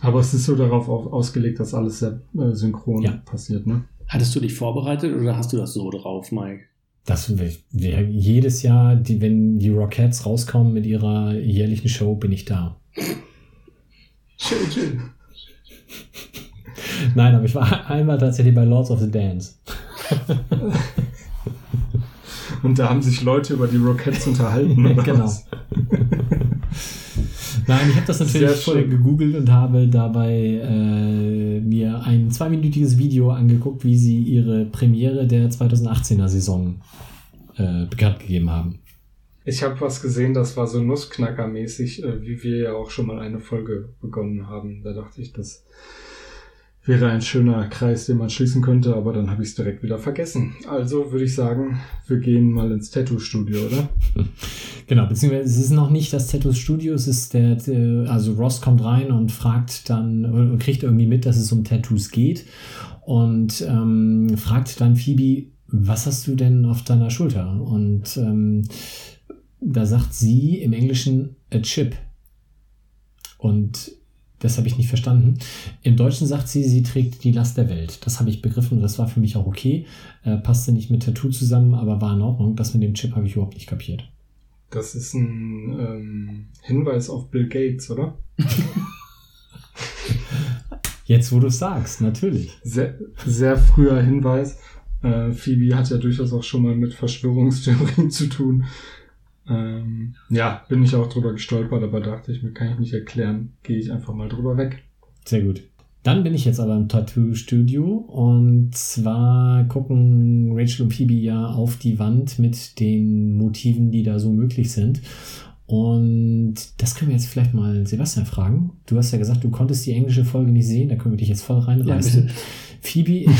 Aber es ist so darauf au- ausgelegt, dass alles sehr äh, synchron Ja. passiert, ne? Hattest du dich vorbereitet oder hast du das so drauf, Mike? Das wäre jedes Jahr, die, wenn die Rockettes rauskommen mit ihrer jährlichen Show, bin ich da. Chill, chill. Nein, aber ich war einmal tatsächlich bei Lords of the Dance. Und da haben sich Leute über die Rockets unterhalten. Oder Genau. Nein, ich habe das natürlich vorher schön. gegoogelt und habe dabei äh, mir ein zweiminütiges Video angeguckt, wie sie ihre Premiere der 2018er Saison äh, bekannt gegeben haben. Ich habe was gesehen, das war so Nussknacker-mäßig, äh, wie wir ja auch schon mal eine Folge begonnen haben. Da dachte ich, das wäre ein schöner Kreis, den man schließen könnte, aber dann habe ich es direkt wieder vergessen. Also würde ich sagen, wir gehen mal ins Tattoo-Studio, oder? Genau, beziehungsweise es ist noch nicht das Tattoo Studio, es ist der, äh, also Ross kommt rein und fragt dann, und kriegt irgendwie mit, dass es um Tattoos geht und ähm, fragt dann Phoebe, was hast du denn auf deiner Schulter? Und ähm, da sagt sie im Englischen a chip. Und das habe ich nicht verstanden. Im Deutschen sagt sie, sie trägt die Last der Welt. Das habe ich begriffen und das war für mich auch okay. Äh, passte nicht mit Tattoo zusammen, aber war in Ordnung. Das mit dem Chip habe ich überhaupt nicht kapiert. Das ist ein ähm, Hinweis auf Bill Gates, oder? Jetzt, wo du es sagst, natürlich. Sehr, sehr früher Hinweis. Äh, Phoebe hat ja durchaus auch schon mal mit Verschwörungstheorien zu tun. Ähm, ja, bin ich auch drüber gestolpert, aber dachte ich mir, kann ich nicht erklären, gehe ich einfach mal drüber weg. Sehr gut. Dann bin ich jetzt aber im Tattoo-Studio und zwar gucken Rachel und Phoebe ja auf die Wand mit den Motiven, die da so möglich sind. Und das können wir jetzt vielleicht mal Sebastian fragen. Du hast ja gesagt, du konntest die englische Folge nicht sehen, da können wir dich jetzt voll reinreißen. Ja, Phoebe,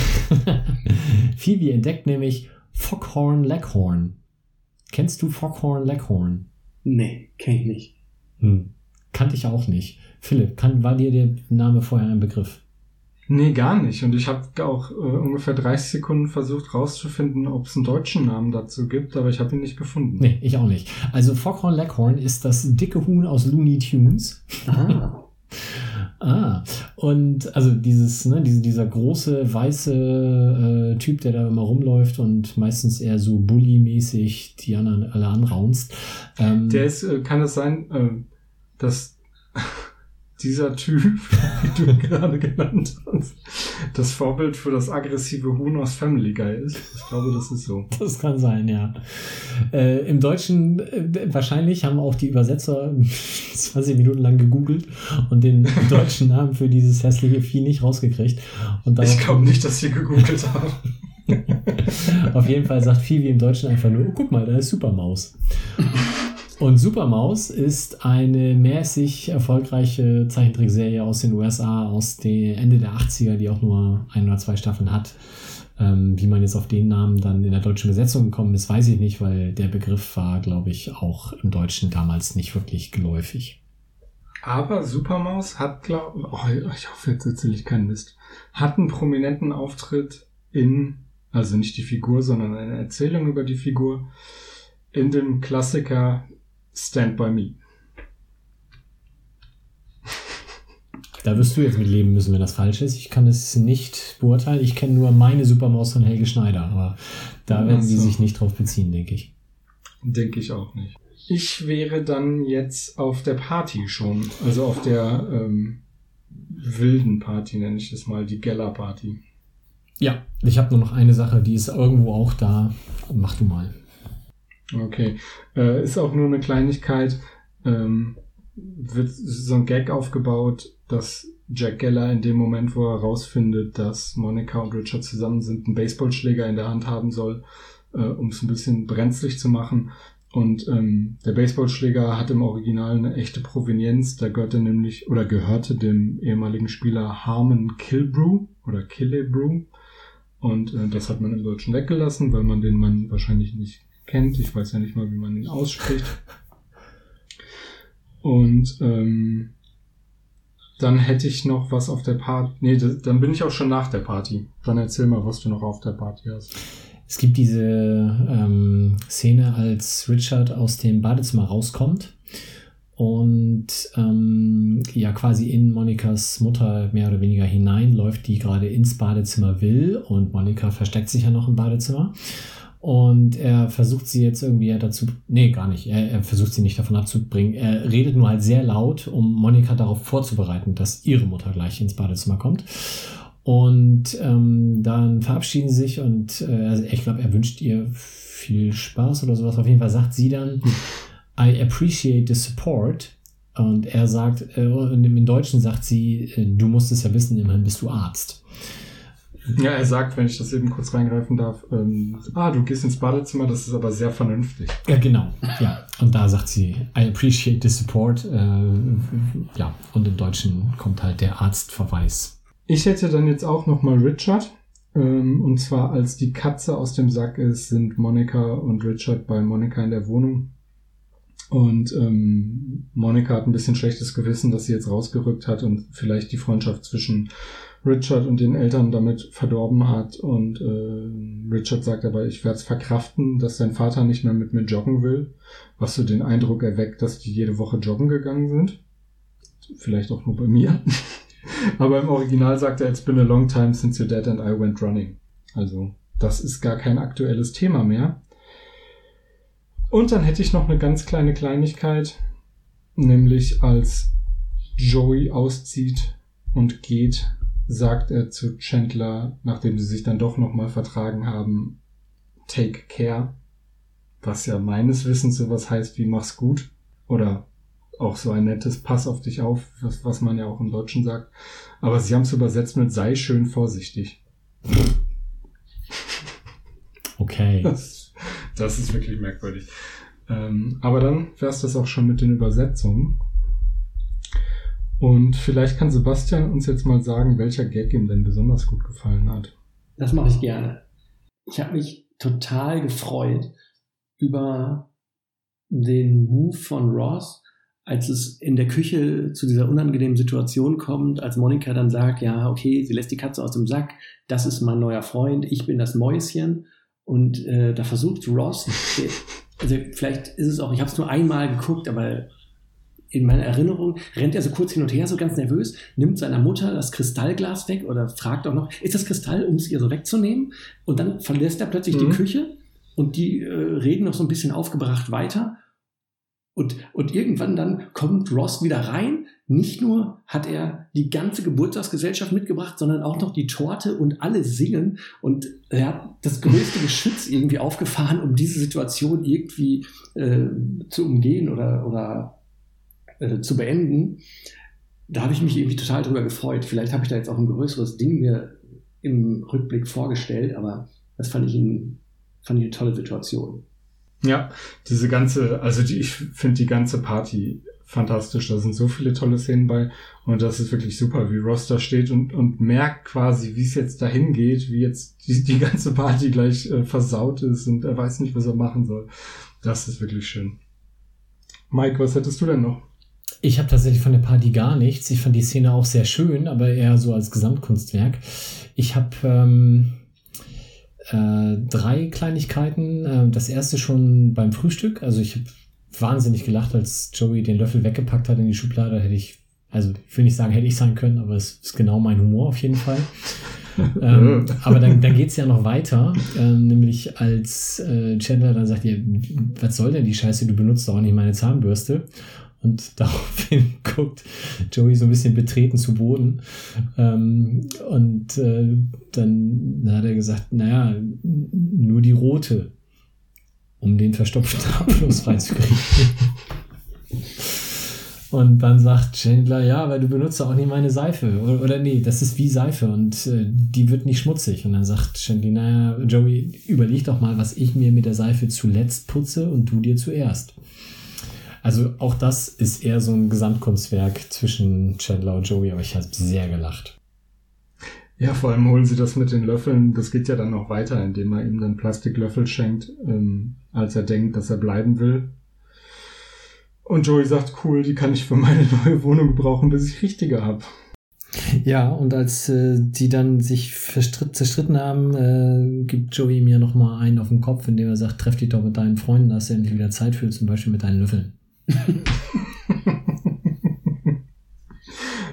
Phoebe entdeckt nämlich Foghorn Leghorn. Kennst du Foghorn Leghorn? Nee, kenn ich nicht. Hm. Kannte ich auch nicht. Philipp, kann, war dir der Name vorher ein Begriff? Nee, gar nicht. Und ich habe auch äh, ungefähr 30 Sekunden versucht rauszufinden, ob es einen deutschen Namen dazu gibt, aber ich habe ihn nicht gefunden. Nee, ich auch nicht. Also Foghorn Leghorn ist das dicke Huhn aus Looney Tunes. Ah. Ah, und also dieses, ne, diese, dieser große weiße äh, Typ, der da immer rumläuft und meistens eher so Bully-mäßig die anderen alle anraunst. Ähm, Der ist, äh, kann es sein, äh, dass dieser Typ, wie du gerade genannt hast, das Vorbild für das aggressive Huhn aus Family Guy ist? Ich glaube, das ist so. Das kann sein, ja. Äh, Im Deutschen äh, wahrscheinlich haben auch die Übersetzer 20 Minuten lang gegoogelt und den deutschen Namen für dieses hässliche Vieh nicht rausgekriegt. Und Ich glaube nicht, dass wir gegoogelt haben. Auf jeden Fall sagt Phoebe im Deutschen einfach nur, oh, guck mal, da ist Supermaus. Und Supermaus ist eine mäßig erfolgreiche Zeichentrickserie aus den USA aus dem Ende der 80er, die auch nur ein oder zwei Staffeln hat. Ähm, wie man jetzt auf den Namen dann in der deutschen Besetzung gekommen ist, weiß ich nicht, weil der Begriff war, glaube ich, auch im Deutschen damals nicht wirklich geläufig. Aber Supermaus hat, glaube oh, ich hoffe, jetzt erzähle ich keinen Mist, hat einen prominenten Auftritt in, also nicht die Figur, sondern eine Erzählung über die Figur in dem Klassiker Stand By Me. Da wirst du jetzt mit leben müssen, wenn das falsch ist. Ich kann es nicht beurteilen. Ich kenne nur meine Supermaus von Helge Schneider, aber da werden sie sich nicht drauf beziehen, denke ich. Denke ich auch nicht. Ich wäre dann jetzt auf der Party schon, also auf der ähm, wilden Party nenne ich es mal, die Geller Party. Ja, ich habe nur noch eine Sache, die ist irgendwo auch da. Mach du mal. Okay. Äh, ist auch nur eine Kleinigkeit. Ähm, wird so ein Gag aufgebaut, dass Jack Geller in dem Moment, wo er herausfindet, dass Monica und Richard zusammen sind, einen Baseballschläger in der Hand haben soll, äh, um es ein bisschen brenzlig zu machen. Und ähm, der Baseballschläger hat im Original eine echte Provenienz. Da gehörte nämlich oder gehörte dem ehemaligen Spieler Harmon Kilbrew oder Killebrew. Und äh, das hat man im Deutschen weggelassen, weil man den Mann wahrscheinlich nicht kennt. Ich weiß ja nicht mal, wie man ihn ausspricht. Und ähm, dann hätte ich noch was auf der Party. Nee, das, dann bin ich auch schon nach der Party. Dann erzähl mal, was du noch auf der Party hast. Es gibt diese ähm, Szene, als Richard aus dem Badezimmer rauskommt und ähm, ja quasi in Monikas Mutter mehr oder weniger hineinläuft, die gerade ins Badezimmer will und Monika versteckt sich ja noch im Badezimmer. Und er versucht sie jetzt irgendwie dazu, nee, gar nicht, er, er, versucht sie nicht davon abzubringen. Er redet nur halt sehr laut, um Monika darauf vorzubereiten, dass ihre Mutter gleich ins Badezimmer kommt. Und ähm, dann verabschieden sie sich und äh, also ich glaube, er wünscht ihr viel Spaß oder sowas. Auf jeden Fall sagt sie dann, I appreciate the support. Und er sagt, äh, im Deutschen sagt sie, äh, du musst es ja wissen, immerhin bist du Arzt. Ja, er sagt, wenn ich das eben kurz reingreifen darf, ähm, ah, du gehst ins Badezimmer, das ist aber sehr vernünftig. Ja, genau. Ja, und da sagt sie, I appreciate the support. Äh, ja, und im Deutschen kommt halt der Arztverweis. Ich hätte dann jetzt auch nochmal Richard. Ähm, und zwar, als die Katze aus dem Sack ist, sind Monika und Richard bei Monika in der Wohnung. Und ähm, Monika hat ein bisschen schlechtes Gewissen, dass sie jetzt rausgerückt hat und vielleicht die Freundschaft zwischen Richard und den Eltern damit verdorben hat. Und äh, Richard sagt aber, ich werde es verkraften, dass sein Vater nicht mehr mit mir joggen will, was so den Eindruck erweckt, dass die jede Woche joggen gegangen sind. Vielleicht auch nur bei mir. aber im Original sagt er, it's been a long time since your dad and I went running. Also das ist gar kein aktuelles Thema mehr. Und dann hätte ich noch eine ganz kleine Kleinigkeit, nämlich als Joey auszieht und geht, sagt er zu Chandler, nachdem sie sich dann doch nochmal vertragen haben, take care. Was ja meines Wissens sowas heißt wie mach's gut. Oder auch so ein nettes Pass auf dich auf, was, was man ja auch im Deutschen sagt. Aber sie haben es übersetzt mit sei schön vorsichtig. Okay. Das, das ist wirklich merkwürdig. Ähm, aber dann wär's das auch schon mit den Übersetzungen. Und vielleicht kann Sebastian uns jetzt mal sagen, welcher Gag ihm denn besonders gut gefallen hat. Das mache ich gerne. Ich habe mich total gefreut über den Move von Ross, als es in der Küche zu dieser unangenehmen Situation kommt, als Monika dann sagt, ja, okay, sie lässt die Katze aus dem Sack, das ist mein neuer Freund, ich bin das Mäuschen. Und äh, da versucht Ross, also vielleicht ist es auch, ich habe es nur einmal geguckt, aber in meiner Erinnerung rennt er so kurz hin und her, so ganz nervös, nimmt seiner Mutter das Kristallglas weg oder fragt auch noch, ist das Kristall, um es ihr so wegzunehmen? Und dann verlässt er plötzlich mhm. die Küche und die äh, reden noch so ein bisschen aufgebracht weiter. Und, und irgendwann dann kommt Ross wieder rein. Nicht nur hat er die ganze Geburtstagsgesellschaft mitgebracht, sondern auch noch die Torte und alle singen. Und er hat das größte Geschütz irgendwie aufgefahren, um diese Situation irgendwie äh, zu umgehen oder, oder äh, zu beenden, da habe ich mich irgendwie total drüber gefreut. Vielleicht habe ich da jetzt auch ein größeres Ding mir im Rückblick vorgestellt, aber das fand ich, ein, fand ich eine tolle Situation. Ja, diese ganze, also die, ich finde die ganze Party fantastisch. Da sind so viele tolle Szenen bei und das ist wirklich super, wie Ross da steht und, und merkt quasi, wie es jetzt dahin geht, wie jetzt die, die ganze Party gleich äh, versaut ist und er weiß nicht, was er machen soll. Das ist wirklich schön. Mike, was hättest du denn noch? Ich habe tatsächlich von der Party gar nichts. Ich fand die Szene auch sehr schön, aber eher so als Gesamtkunstwerk. Ich habe ähm, äh, drei Kleinigkeiten. Äh, das erste schon beim Frühstück. Also ich habe wahnsinnig gelacht, als Joey den Löffel weggepackt hat in die Schublade. Hätte ich, also ich will nicht sagen, hätte ich sein können, aber es ist genau mein Humor auf jeden Fall. ähm, aber dann, dann geht es ja noch weiter, ähm, nämlich als äh, Chandler dann sagt, ja, was soll denn die Scheiße, du benutzt doch auch nicht meine Zahnbürste. Und daraufhin guckt Joey so ein bisschen betreten zu Boden. Ähm, und äh, dann hat er gesagt, naja, nur die rote, um den verstopften Abschluss freizukriegen. Und dann sagt Chandler, ja, weil du benutzt auch nicht meine Seife. Oder, oder nee, das ist wie Seife und äh, die wird nicht schmutzig. Und dann sagt Chandler, naja, Joey, überleg doch mal, was ich mir mit der Seife zuletzt putze und du dir zuerst. Also auch das ist eher so ein Gesamtkunstwerk zwischen Chandler und Joey, aber ich habe sehr gelacht. Ja, vor allem holen sie das mit den Löffeln. Das geht ja dann noch weiter, indem er ihm dann Plastiklöffel schenkt, ähm, als er denkt, dass er bleiben will. Und Joey sagt, cool, die kann ich für meine neue Wohnung brauchen, bis ich richtige hab. Ja, und als äh, die dann sich zerstritten haben, äh, gibt Joey mir nochmal einen auf den Kopf, indem er sagt, treff dich doch mit deinen Freunden, dass du endlich wieder Zeit für, zum Beispiel mit deinen Löffeln.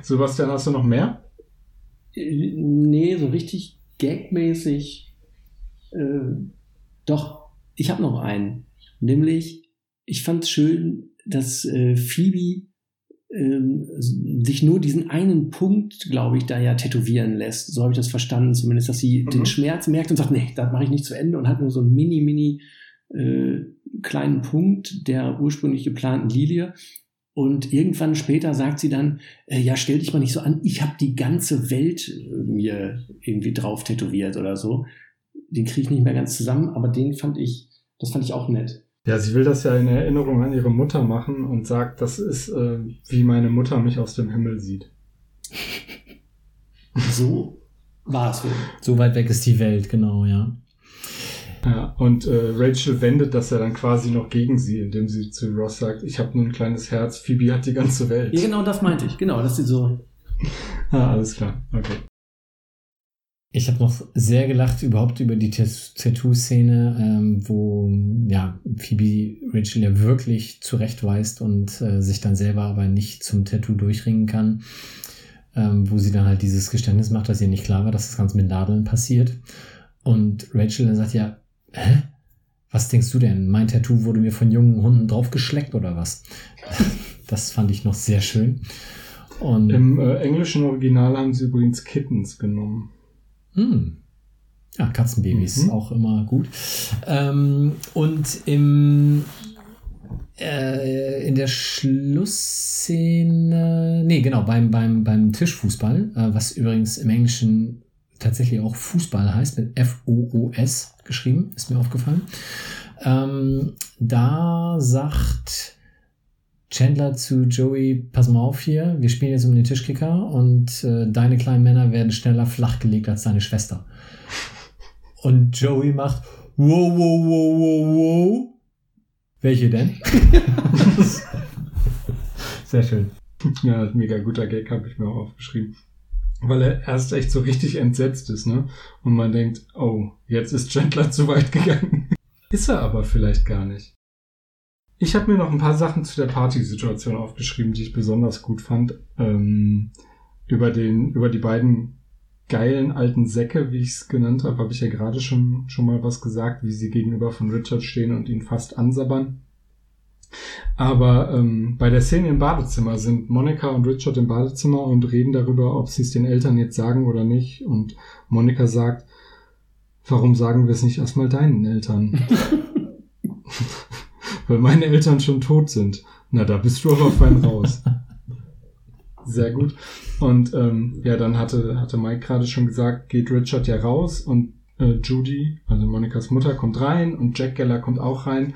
Sebastian, hast du noch mehr? Nee, so richtig gagmäßig. Äh, doch, ich habe noch einen. Nämlich, ich fand es schön, dass äh, Phoebe ähm, sich nur diesen einen Punkt, glaube ich, da ja tätowieren lässt. So habe ich das verstanden, zumindest, dass sie Mhm. den Schmerz merkt und sagt, nee, das mache ich nicht zu Ende und hat nur so einen mini, mini äh, kleinen Punkt der ursprünglich geplanten Lilie. Und irgendwann später sagt sie dann, äh, ja, stell dich mal nicht so an, ich habe die ganze Welt äh, mir irgendwie drauf tätowiert oder so. Den kriege ich nicht mehr ganz zusammen, aber den fand ich, das fand ich auch nett. Ja, sie will das ja in Erinnerung an ihre Mutter machen und sagt, das ist, äh, wie meine Mutter mich aus dem Himmel sieht. So war es wohl. So weit weg ist die Welt, genau, ja. Ja, und äh, Rachel wendet das ja dann quasi noch gegen sie, indem sie zu Ross sagt, ich habe nur ein kleines Herz, Phoebe hat die ganze Welt. Ja, genau das meinte ich. Genau, dass sie so. Ah, alles klar, okay. Ich habe noch sehr gelacht überhaupt über die Tat- Tattoo-Szene, ähm, wo ja Phoebe Rachel ja wirklich zurechtweist und äh, sich dann selber aber nicht zum Tattoo durchringen kann, ähm, wo sie dann halt dieses Geständnis macht, dass ihr nicht klar war, dass das Ganze mit Nadeln passiert. Und Rachel dann sagt ja, hä? Was denkst du denn? Mein Tattoo wurde mir von jungen Hunden draufgeschleckt oder was? Das fand ich noch sehr schön. Und Im äh, englischen Original haben sie übrigens Kittens genommen. Hm. Ja, Katzenbabys, Mhm. auch immer gut. Ähm, und im, äh, in der Schlussszene, nee, genau, beim, beim, beim Tischfußball, äh, was übrigens im Englischen tatsächlich auch Fußball heißt, mit F-O-O-S geschrieben, ist mir aufgefallen. Ähm, da sagt Chandler zu Joey, pass mal auf hier, wir spielen jetzt um den Tischkicker und äh, deine kleinen Männer werden schneller flachgelegt als deine Schwester. Und Joey macht, wow, wow, wow, wow, wow. Welche denn? Sehr schön. Ja, mega guter Gag habe ich mir auch aufgeschrieben. Weil er erst echt so richtig entsetzt ist, ne? Und man denkt, oh, jetzt ist Chandler zu weit gegangen. ist er aber vielleicht gar nicht. Ich habe mir noch ein paar Sachen zu der Partysituation aufgeschrieben, die ich besonders gut fand. Ähm, über den, über die beiden geilen alten Säcke, wie ich es genannt habe, habe ich ja gerade schon, schon mal was gesagt, wie sie gegenüber von Richard stehen und ihn fast ansabbern. Aber ähm, bei der Szene im Badezimmer sind Monika und Richard im Badezimmer und reden darüber, ob sie es den Eltern jetzt sagen oder nicht. Und Monika sagt, warum sagen wir es nicht erstmal deinen Eltern? Weil meine Eltern schon tot sind. Na, da bist du aber fein raus. Sehr gut. Und ähm, ja, dann hatte, hatte Mike gerade schon gesagt, geht Richard ja raus und äh, Judy, also Monikas Mutter, kommt rein und Jack Geller kommt auch rein.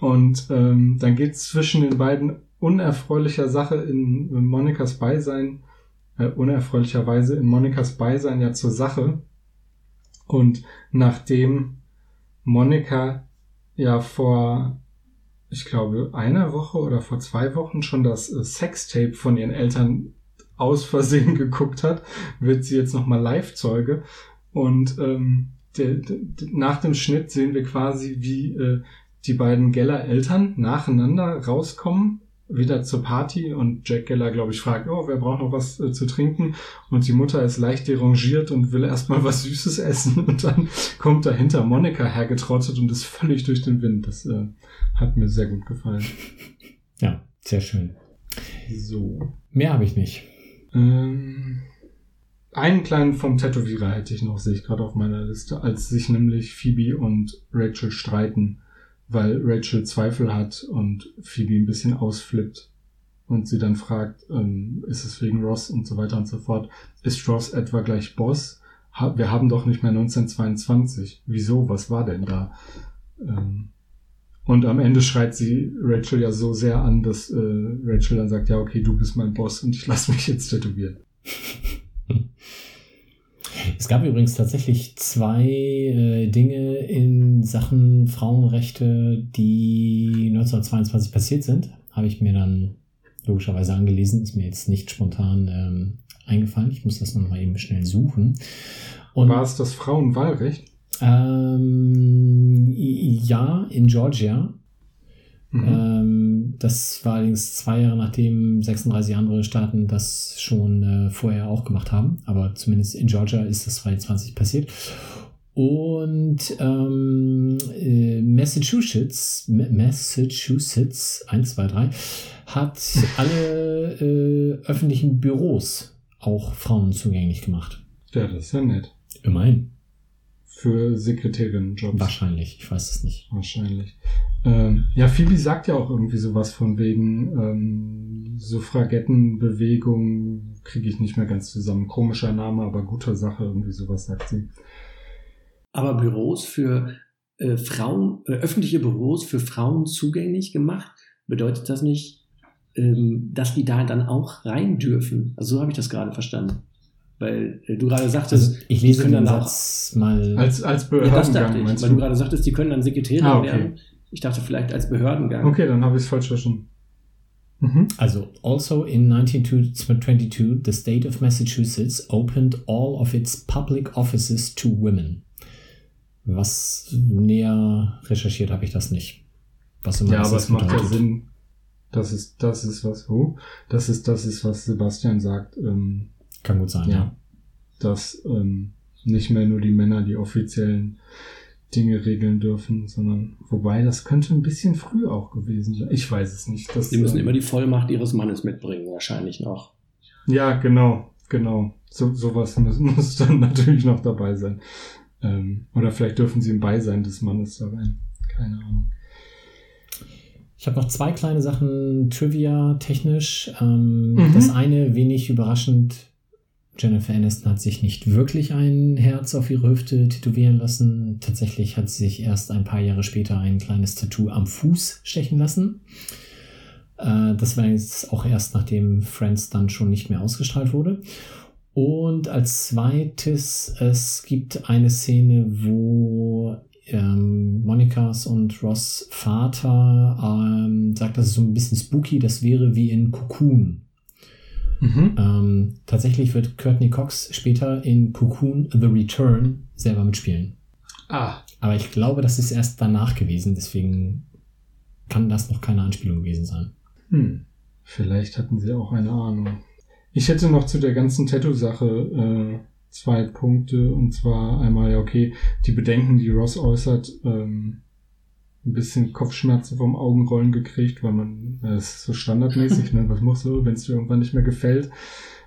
Und ähm, dann geht zwischen den beiden unerfreulicher Sache in, Monikas Beisein, äh, unerfreulicherweise in Monikas Beisein ja zur Sache. Und nachdem Monika ja vor, ich glaube, einer Woche oder vor zwei Wochen schon das äh, Sextape von ihren Eltern aus Versehen geguckt hat, wird sie jetzt nochmal Live-Zeuge. Und ähm, der, der, nach dem Schnitt sehen wir quasi, wie äh, die beiden Geller Eltern nacheinander rauskommen, wieder zur Party und Jack Geller, glaube ich, fragt, oh, wer braucht noch was äh, zu trinken? Und die Mutter ist leicht derangiert und will erstmal was Süßes essen und dann kommt dahinter Monika hergetrottet und ist völlig durch den Wind. Das äh, hat mir sehr gut gefallen. Ja, sehr schön. So. Mehr habe ich nicht. Ähm, einen kleinen vom Tätowierer hätte ich noch, sehe ich gerade auf meiner Liste, als sich nämlich Phoebe und Rachel streiten, weil Rachel Zweifel hat und Phoebe ein bisschen ausflippt und sie dann fragt, ähm, ist es wegen Ross und so weiter und so fort. Ist Ross etwa gleich Boss? Ha wir haben doch nicht mehr 1922. Wieso? Was war denn da? Ähm, und am Ende schreit sie Rachel ja so sehr an, dass äh, Rachel dann sagt, ja, okay, du bist mein Boss und ich lasse mich jetzt tätowieren. Es gab übrigens tatsächlich zwei äh, Dinge in Sachen Frauenrechte, die 1922 passiert sind. Habe ich mir dann logischerweise angelesen, ist mir jetzt nicht spontan ähm, eingefallen. Ich muss das nochmal eben schnell suchen. Und, War es das Frauenwahlrecht? ähm, ja, in Georgia. Mhm. Ähm, das war allerdings zwei Jahre nachdem 36 andere Staaten das schon äh, vorher auch gemacht haben. Aber zumindest in Georgia ist das 2020 passiert. Und ähm, äh, Massachusetts, Ma- Massachusetts, 1, 2, 3, hat alle äh, öffentlichen Büros auch Frauen zugänglich gemacht. ja, das ist ja nett. Immerhin. Für Sekretärinnenjobs. Wahrscheinlich. Ich weiß es nicht. Wahrscheinlich. Ähm, ja, Phoebe sagt ja auch irgendwie sowas von wegen ähm, Suffragettenbewegung, kriege ich nicht mehr ganz zusammen. Komischer Name, aber guter Sache, irgendwie sowas sagt sie. Aber Büros für äh, Frauen, äh, öffentliche Büros für Frauen zugänglich gemacht, bedeutet das nicht, ähm, dass die da dann auch rein dürfen? Also so habe ich das gerade verstanden. Weil äh, du gerade sagtest, Also ich lese die können dann auch Satz mal. Als, als Ja, das dachte Behördengang, ich, meinst weil du gerade sagtest, die können dann Sekretärin Ah, okay. werden. Ich dachte vielleicht als Behördengang. Okay, dann habe ich es falsch verstanden. Mhm. Also, also in 1922, the state of Massachusetts opened all of its public offices to women. Was näher recherchiert habe ich das nicht. Was immer Ja, das aber es macht ja. Sinn. Das ist, das ist was, oh, das ist, das ist, was Sebastian sagt. Ähm, Kann gut sein, Ja. ja. dass ähm, nicht mehr nur die Männer die offiziellen Dinge regeln dürfen, sondern wobei das könnte ein bisschen früh auch gewesen sein. Ich weiß es nicht. Das, Die müssen ähm, immer die Vollmacht ihres Mannes mitbringen, wahrscheinlich noch. Ja, genau, genau. So sowas muss, muss dann natürlich noch dabei sein. Ähm, oder vielleicht dürfen sie im Beisein des Mannes da rein. Keine Ahnung. Ich habe noch zwei kleine Sachen Trivia-technisch. Ähm, Mhm. Das eine, wenig überraschend, Jennifer Aniston hat sich nicht wirklich ein Herz auf ihre Hüfte tätowieren lassen. Tatsächlich hat sie sich erst ein paar Jahre später ein kleines Tattoo am Fuß stechen lassen. Äh, das war jetzt auch erst nachdem Friends dann schon nicht mehr ausgestrahlt wurde. Und als zweites, es gibt eine Szene, wo ähm, Monikas und Ross Vater ähm, sagt, das ist so ein bisschen spooky, das wäre wie in Cocoon. Mhm. Ähm, tatsächlich wird Courtney Cox später in Cocoon The Return selber mitspielen. Ah, Aber ich glaube, das ist erst danach gewesen, deswegen kann das noch keine Anspielung gewesen sein. hm. Vielleicht hatten sie auch eine Ahnung. Ich hätte noch zu der ganzen Tattoo-Sache äh, zwei Punkte. Und zwar einmal, ja, okay, die Bedenken, die Ross äußert, ähm, ein bisschen Kopfschmerzen vom Augenrollen gekriegt, weil man, das ist so standardmäßig, ne? Was machst du, wenn es dir irgendwann nicht mehr gefällt?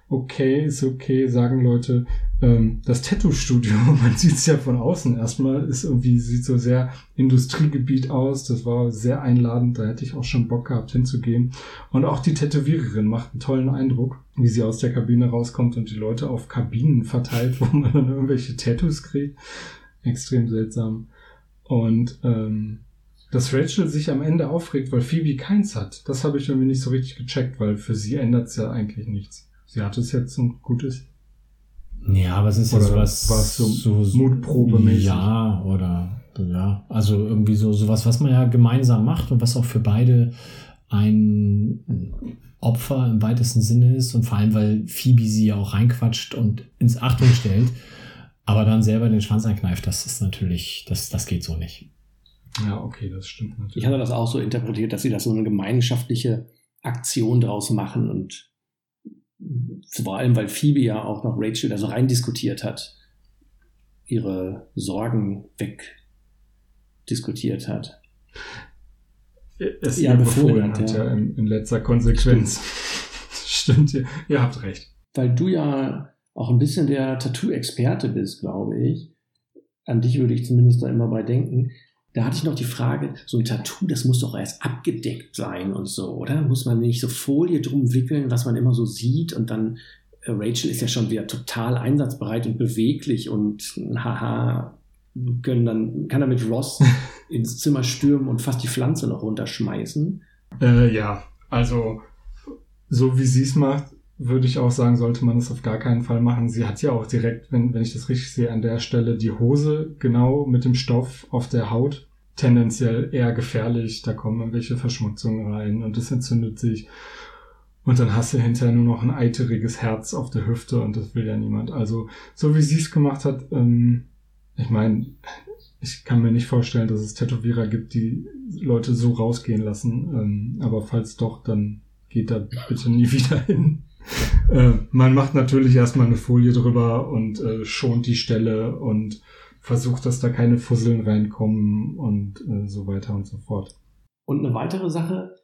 Okay, ist okay, sagen Leute. Ähm, das Tattoo-Studio, man sieht es ja von außen erstmal, ist irgendwie, sieht so sehr Industriegebiet aus. Das war sehr einladend, da hätte ich auch schon Bock gehabt hinzugehen. Und auch die Tätowiererin macht einen tollen Eindruck, wie sie aus der Kabine rauskommt und die Leute auf Kabinen verteilt, wo man dann irgendwelche Tattoos kriegt. Extrem seltsam. Und ähm, dass Rachel sich am Ende aufregt, weil Phoebe keins hat, das habe ich irgendwie nicht so richtig gecheckt, weil für sie ändert es ja eigentlich nichts. Sie hat es jetzt und gut ist. Ja, aber es ist ja Oder sowas. war es so Mutprobemäßig? Ja, oder ja, also irgendwie so sowas, was man ja gemeinsam macht und was auch für beide ein Opfer im weitesten Sinne ist und vor allem, weil Phoebe sie ja auch reinquatscht und ins Achtung stellt, aber dann selber den Schwanz einkneift, das ist natürlich, das, das geht so nicht. Ja, okay, das stimmt Ich natürlich. hatte das auch so interpretiert, dass sie das so eine gemeinschaftliche Aktion draus machen und vor allem, weil Phoebe ja auch noch Rachel da so rein diskutiert hat, ihre Sorgen wegdiskutiert hat. Es Ja, befohlen befohlen hat, ja. ja, in, in letzter Konsequenz. Stimmt, ihr, ihr habt recht. Weil du ja auch ein bisschen der Tattoo-Experte bist, glaube ich. An dich würde ich zumindest da immer bei denken. Da hatte ich noch die Frage, so ein Tattoo, das muss doch erst abgedeckt sein und so, oder? Muss man nicht so Folie drum wickeln, was man immer so sieht und dann äh, Rachel ist ja schon wieder total einsatzbereit und beweglich und haha, können dann, kann er mit Ross ins Zimmer stürmen und fast die Pflanze noch runterschmeißen. Äh, ja, also so wie sie es macht, würde ich auch sagen, sollte man es auf gar keinen Fall machen. Sie hat ja auch direkt, wenn, wenn ich das richtig sehe, an der Stelle die Hose genau mit dem Stoff auf der Haut. Tendenziell eher gefährlich. Da kommen irgendwelche Verschmutzungen rein und es entzündet sich. Und dann hast du hinterher nur noch ein eiteriges Herz auf der Hüfte und das will ja niemand. Also, so wie sie es gemacht hat, ähm, ich meine, ich kann mir nicht vorstellen, dass es Tätowierer gibt, die Leute so rausgehen lassen. Ähm, aber falls doch, dann geht da bitte nie wieder hin. Äh, man macht natürlich erstmal eine Folie drüber und äh, schont die Stelle und versucht, dass da keine Fusseln reinkommen und äh, so weiter und so fort. Und eine weitere Sache,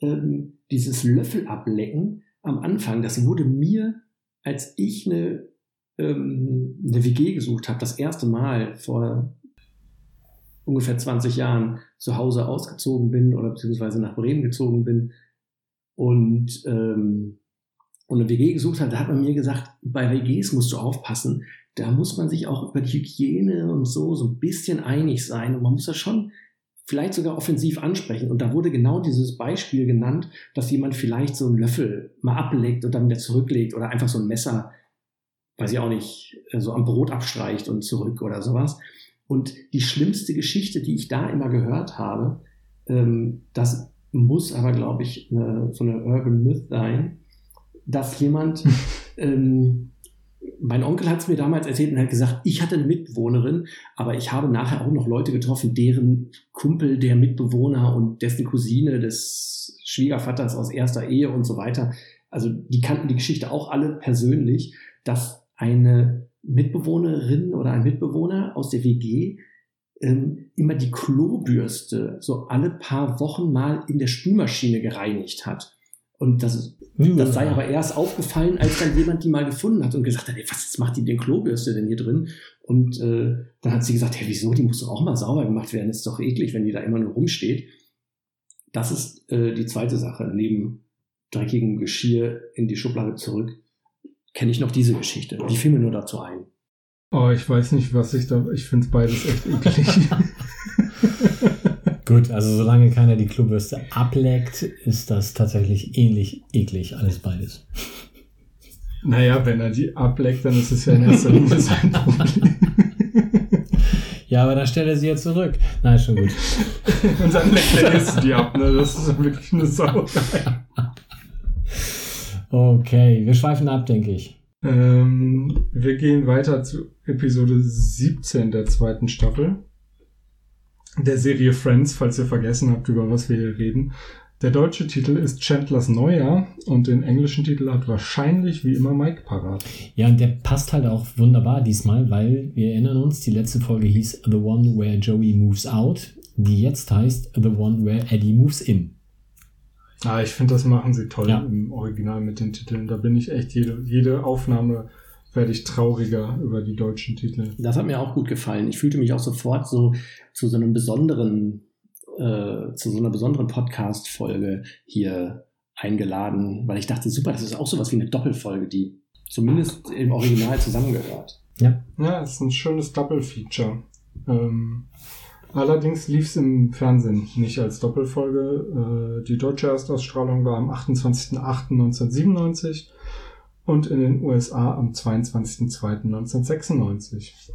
ähm, dieses Löffel ablecken am Anfang, das wurde mir, als ich eine, ähm, eine WG gesucht habe, das erste Mal vor ungefähr 20 Jahren zu Hause ausgezogen bin oder beziehungsweise nach Bremen gezogen bin und, ähm, und eine WG gesucht habe, da hat man mir gesagt, bei WGs musst du aufpassen, da muss man sich auch über die Hygiene und so so ein bisschen einig sein und man muss das schon vielleicht sogar offensiv ansprechen. Und da wurde genau dieses Beispiel genannt, dass jemand vielleicht so einen Löffel mal ablegt und dann wieder zurücklegt oder einfach so ein Messer, weiß ich auch nicht, so am Brot abstreicht und zurück oder sowas. Und die schlimmste Geschichte, die ich da immer gehört habe, ähm, das muss aber, glaube ich, so eine Urban Myth sein, dass jemand, ähm, mein Onkel hat es mir damals erzählt und hat gesagt, ich hatte eine Mitbewohnerin, aber ich habe nachher auch noch Leute getroffen, deren Kumpel, der Mitbewohner und dessen Cousine des Schwiegervaters aus erster Ehe und so weiter, also die kannten die Geschichte auch alle persönlich, dass eine Mitbewohnerin oder ein Mitbewohner aus der WG ähm, immer die Klobürste so alle paar Wochen mal in der Spülmaschine gereinigt hat. Und das, das sei aber erst aufgefallen, als dann jemand die mal gefunden hat und gesagt hat, ey, was macht die denn Klobürste denn hier drin? Und äh, dann hat sie gesagt, hey, wieso, die muss doch auch mal sauber gemacht werden, ist doch eklig, wenn die da immer nur rumsteht. Das ist äh, die zweite Sache, neben dreckigem Geschirr in die Schublade zurück kenne ich noch diese Geschichte. Die fiel mir nur dazu ein. Oh, ich weiß nicht, was ich da. Ich finde beides echt eklig. Gut, also solange keiner die Klobürste ableckt, ist das tatsächlich ähnlich eklig, alles beides. Naja, wenn er die ableckt, dann ist es ja in erster Linie sein Problem. Ja, aber dann stellt er sie ja zurück. Nein, schon gut. Und dann leckt er jetzt die ab, ne? Das ist wirklich eine Sauerei. Okay, wir schweifen ab, denke ich. Ähm, wir gehen weiter zu Episode 17 der zweiten Staffel der Serie Friends, falls ihr vergessen habt, über was wir hier reden. Der deutsche Titel ist Chandlers Neujahr und den englischen Titel hat wahrscheinlich wie immer Mike parat. Ja, und der passt halt auch wunderbar diesmal, weil wir erinnern uns, die letzte Folge hieß The One Where Joey Moves Out, die jetzt heißt The One Where Eddie Moves In. Ah, ich finde, das machen sie toll Ja. im Original mit den Titeln. Da bin ich echt jede, jede Aufnahme werde ich trauriger über die deutschen Titel. Das hat mir auch gut gefallen. Ich fühlte mich auch sofort so zu so einem besonderen, äh, zu so einer besonderen Podcast-Folge hier eingeladen, weil ich dachte, super, das ist auch sowas wie eine Doppelfolge, die zumindest im Original zusammengehört. Ja, Ja, es ist ein schönes Double-Feature. Ähm, allerdings lief es im Fernsehen nicht als Doppelfolge. Äh, die deutsche Erstausstrahlung war am 28.08.1997 und in den USA am 22.02.1996.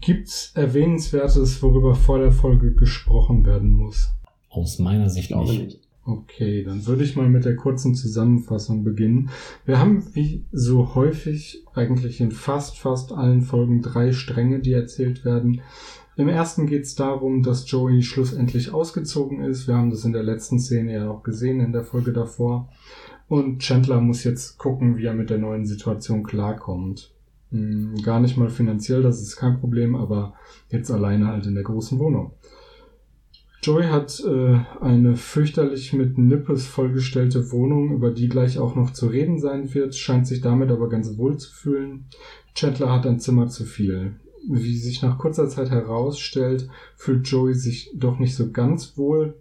Gibt's Erwähnenswertes, worüber vor der Folge gesprochen werden muss? aus meiner Sicht nicht. nicht. Okay, dann würde ich mal mit der kurzen Zusammenfassung beginnen. Wir haben wie so häufig eigentlich in fast, fast allen Folgen drei Stränge, die erzählt werden. Im ersten geht es darum, dass Joey schlussendlich ausgezogen ist. Wir haben das in der letzten Szene ja auch gesehen, in der Folge davor. Und Chandler muss jetzt gucken, wie er mit der neuen Situation klarkommt. Hm, gar nicht mal finanziell, das ist kein Problem, aber jetzt alleine halt in der großen Wohnung. Joey hat äh, eine fürchterlich mit Nippes vollgestellte Wohnung, über die gleich auch noch zu reden sein wird, scheint sich damit aber ganz wohl zu fühlen. Chandler hat ein Zimmer zu viel. Wie sich nach kurzer Zeit herausstellt, fühlt Joey sich doch nicht so ganz wohl.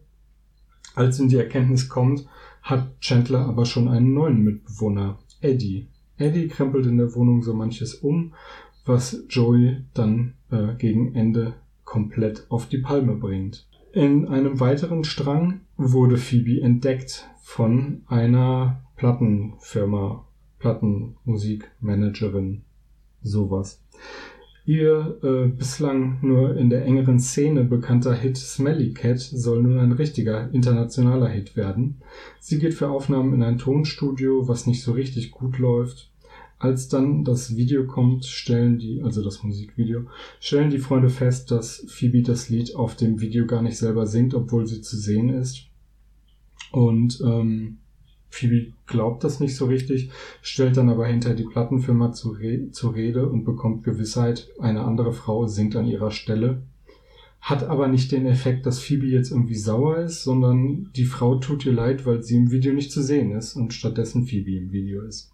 Als ihm die Erkenntnis kommt, hat Chandler aber schon einen neuen Mitbewohner, Eddie. Eddie krempelt in der Wohnung so manches um, was Joey dann äh, gegen Ende komplett auf die Palme bringt. In einem weiteren Strang wurde Phoebe entdeckt von einer Plattenfirma, Plattenmusikmanagerin, sowas. Ihr äh, bislang nur in der engeren Szene bekannter Hit Smelly Cat soll nun ein richtiger internationaler Hit werden. Sie geht für Aufnahmen in ein Tonstudio, was nicht so richtig gut läuft. Als dann das Video kommt, stellen die, also das Musikvideo, stellen die Freunde fest, dass Phoebe das Lied auf dem Video gar nicht selber singt, obwohl sie zu sehen ist. Und ähm, Phoebe glaubt das nicht so richtig, stellt dann aber hinter die Plattenfirma zu Re zur Rede und bekommt Gewissheit, eine andere Frau singt an ihrer Stelle. Hat aber nicht den Effekt, dass Phoebe jetzt irgendwie sauer ist, sondern die Frau tut ihr leid, weil sie im Video nicht zu sehen ist und stattdessen Phoebe im Video ist.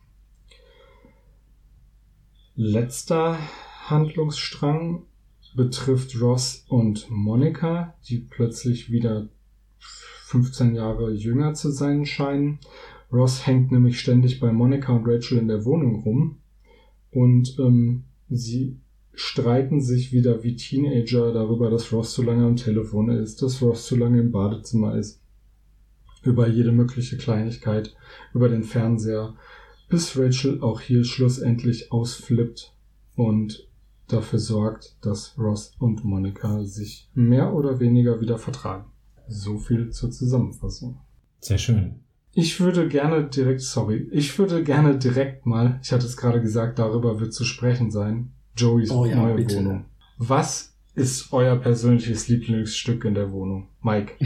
Letzter Handlungsstrang betrifft Ross und Monica, die plötzlich wieder 15 Jahre jünger zu sein scheinen. Ross hängt nämlich ständig bei Monica und Rachel in der Wohnung rum und ähm, sie streiten sich wieder wie Teenager darüber, dass Ross zu lange am Telefon ist, dass Ross zu lange im Badezimmer ist, über jede mögliche Kleinigkeit, über den Fernseher bis Rachel auch hier schlussendlich ausflippt und dafür sorgt, dass Ross und Monica sich mehr oder weniger wieder vertragen. So viel zur Zusammenfassung. Sehr schön. Ich würde gerne direkt, sorry, ich würde gerne direkt mal, ich hatte es gerade gesagt, darüber wird zu sprechen sein, Joeys Oh ja, neue bitte. Wohnung. Was ist euer persönliches Lieblingsstück in der Wohnung? Mike.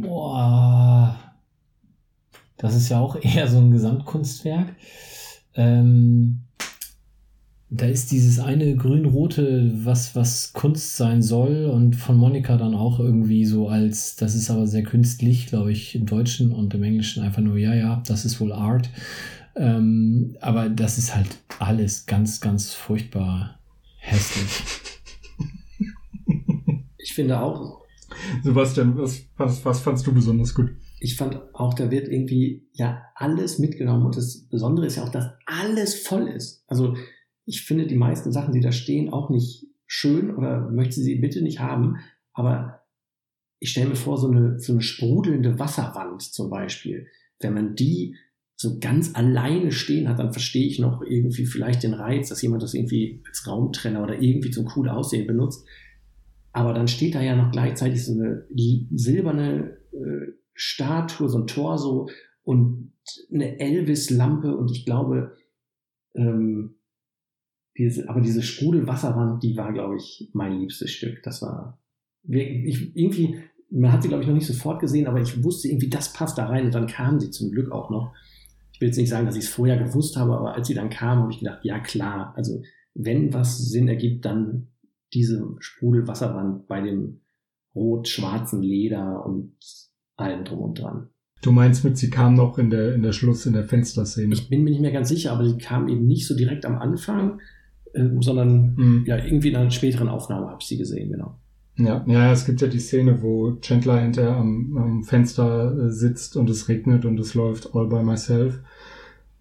Boah. Das ist ja auch eher so ein Gesamtkunstwerk. Ähm, da ist dieses eine grün-rote, was, was Kunst sein soll und von Monika dann auch irgendwie so als, das ist aber sehr künstlich, glaube ich, im Deutschen und im Englischen einfach nur, ja, ja, das ist wohl Art. Ähm, aber das ist halt alles ganz, ganz furchtbar hässlich. Ich finde auch, Sebastian, was, was, was fandst du besonders gut? ich fand auch, da wird irgendwie ja alles mitgenommen und das Besondere ist ja auch, dass alles voll ist. Also ich finde die meisten Sachen, die da stehen, auch nicht schön oder möchte sie bitte nicht haben, aber ich stelle mir vor, so eine, so eine sprudelnde Wasserwand zum Beispiel, wenn man die so ganz alleine stehen hat, dann verstehe ich noch irgendwie vielleicht den Reiz, dass jemand das irgendwie als Raumtrenner oder irgendwie zum cool Aussehen benutzt. Aber dann steht da ja noch gleichzeitig so eine silberne äh, Statue, so ein Torso und eine Elvis-Lampe und ich glaube, ähm, diese, aber diese Sprudelwasserwand, die war, glaube ich, mein liebstes Stück. Das war ich, irgendwie, man hat sie, glaube ich, noch nicht sofort gesehen, aber ich wusste irgendwie, das passt da rein und dann kam sie zum Glück auch noch. Ich will jetzt nicht sagen, dass ich es vorher gewusst habe, aber als sie dann kam, habe ich gedacht, ja klar, also wenn was Sinn ergibt, dann diese Sprudelwasserwand bei dem rot-schwarzen Leder und allem drum und dran. Du meinst mit, sie kam noch in der, in der Schluss, in der Fensterszene. Ich bin mir nicht mehr ganz sicher, aber die kam eben nicht so direkt am Anfang, äh, sondern Hm. ja, irgendwie in einer späteren Aufnahme habe ich sie gesehen, genau. Ja, ja, es gibt ja die Szene, wo Chandler hinterher am, am Fenster äh, sitzt und es regnet und es läuft all by myself.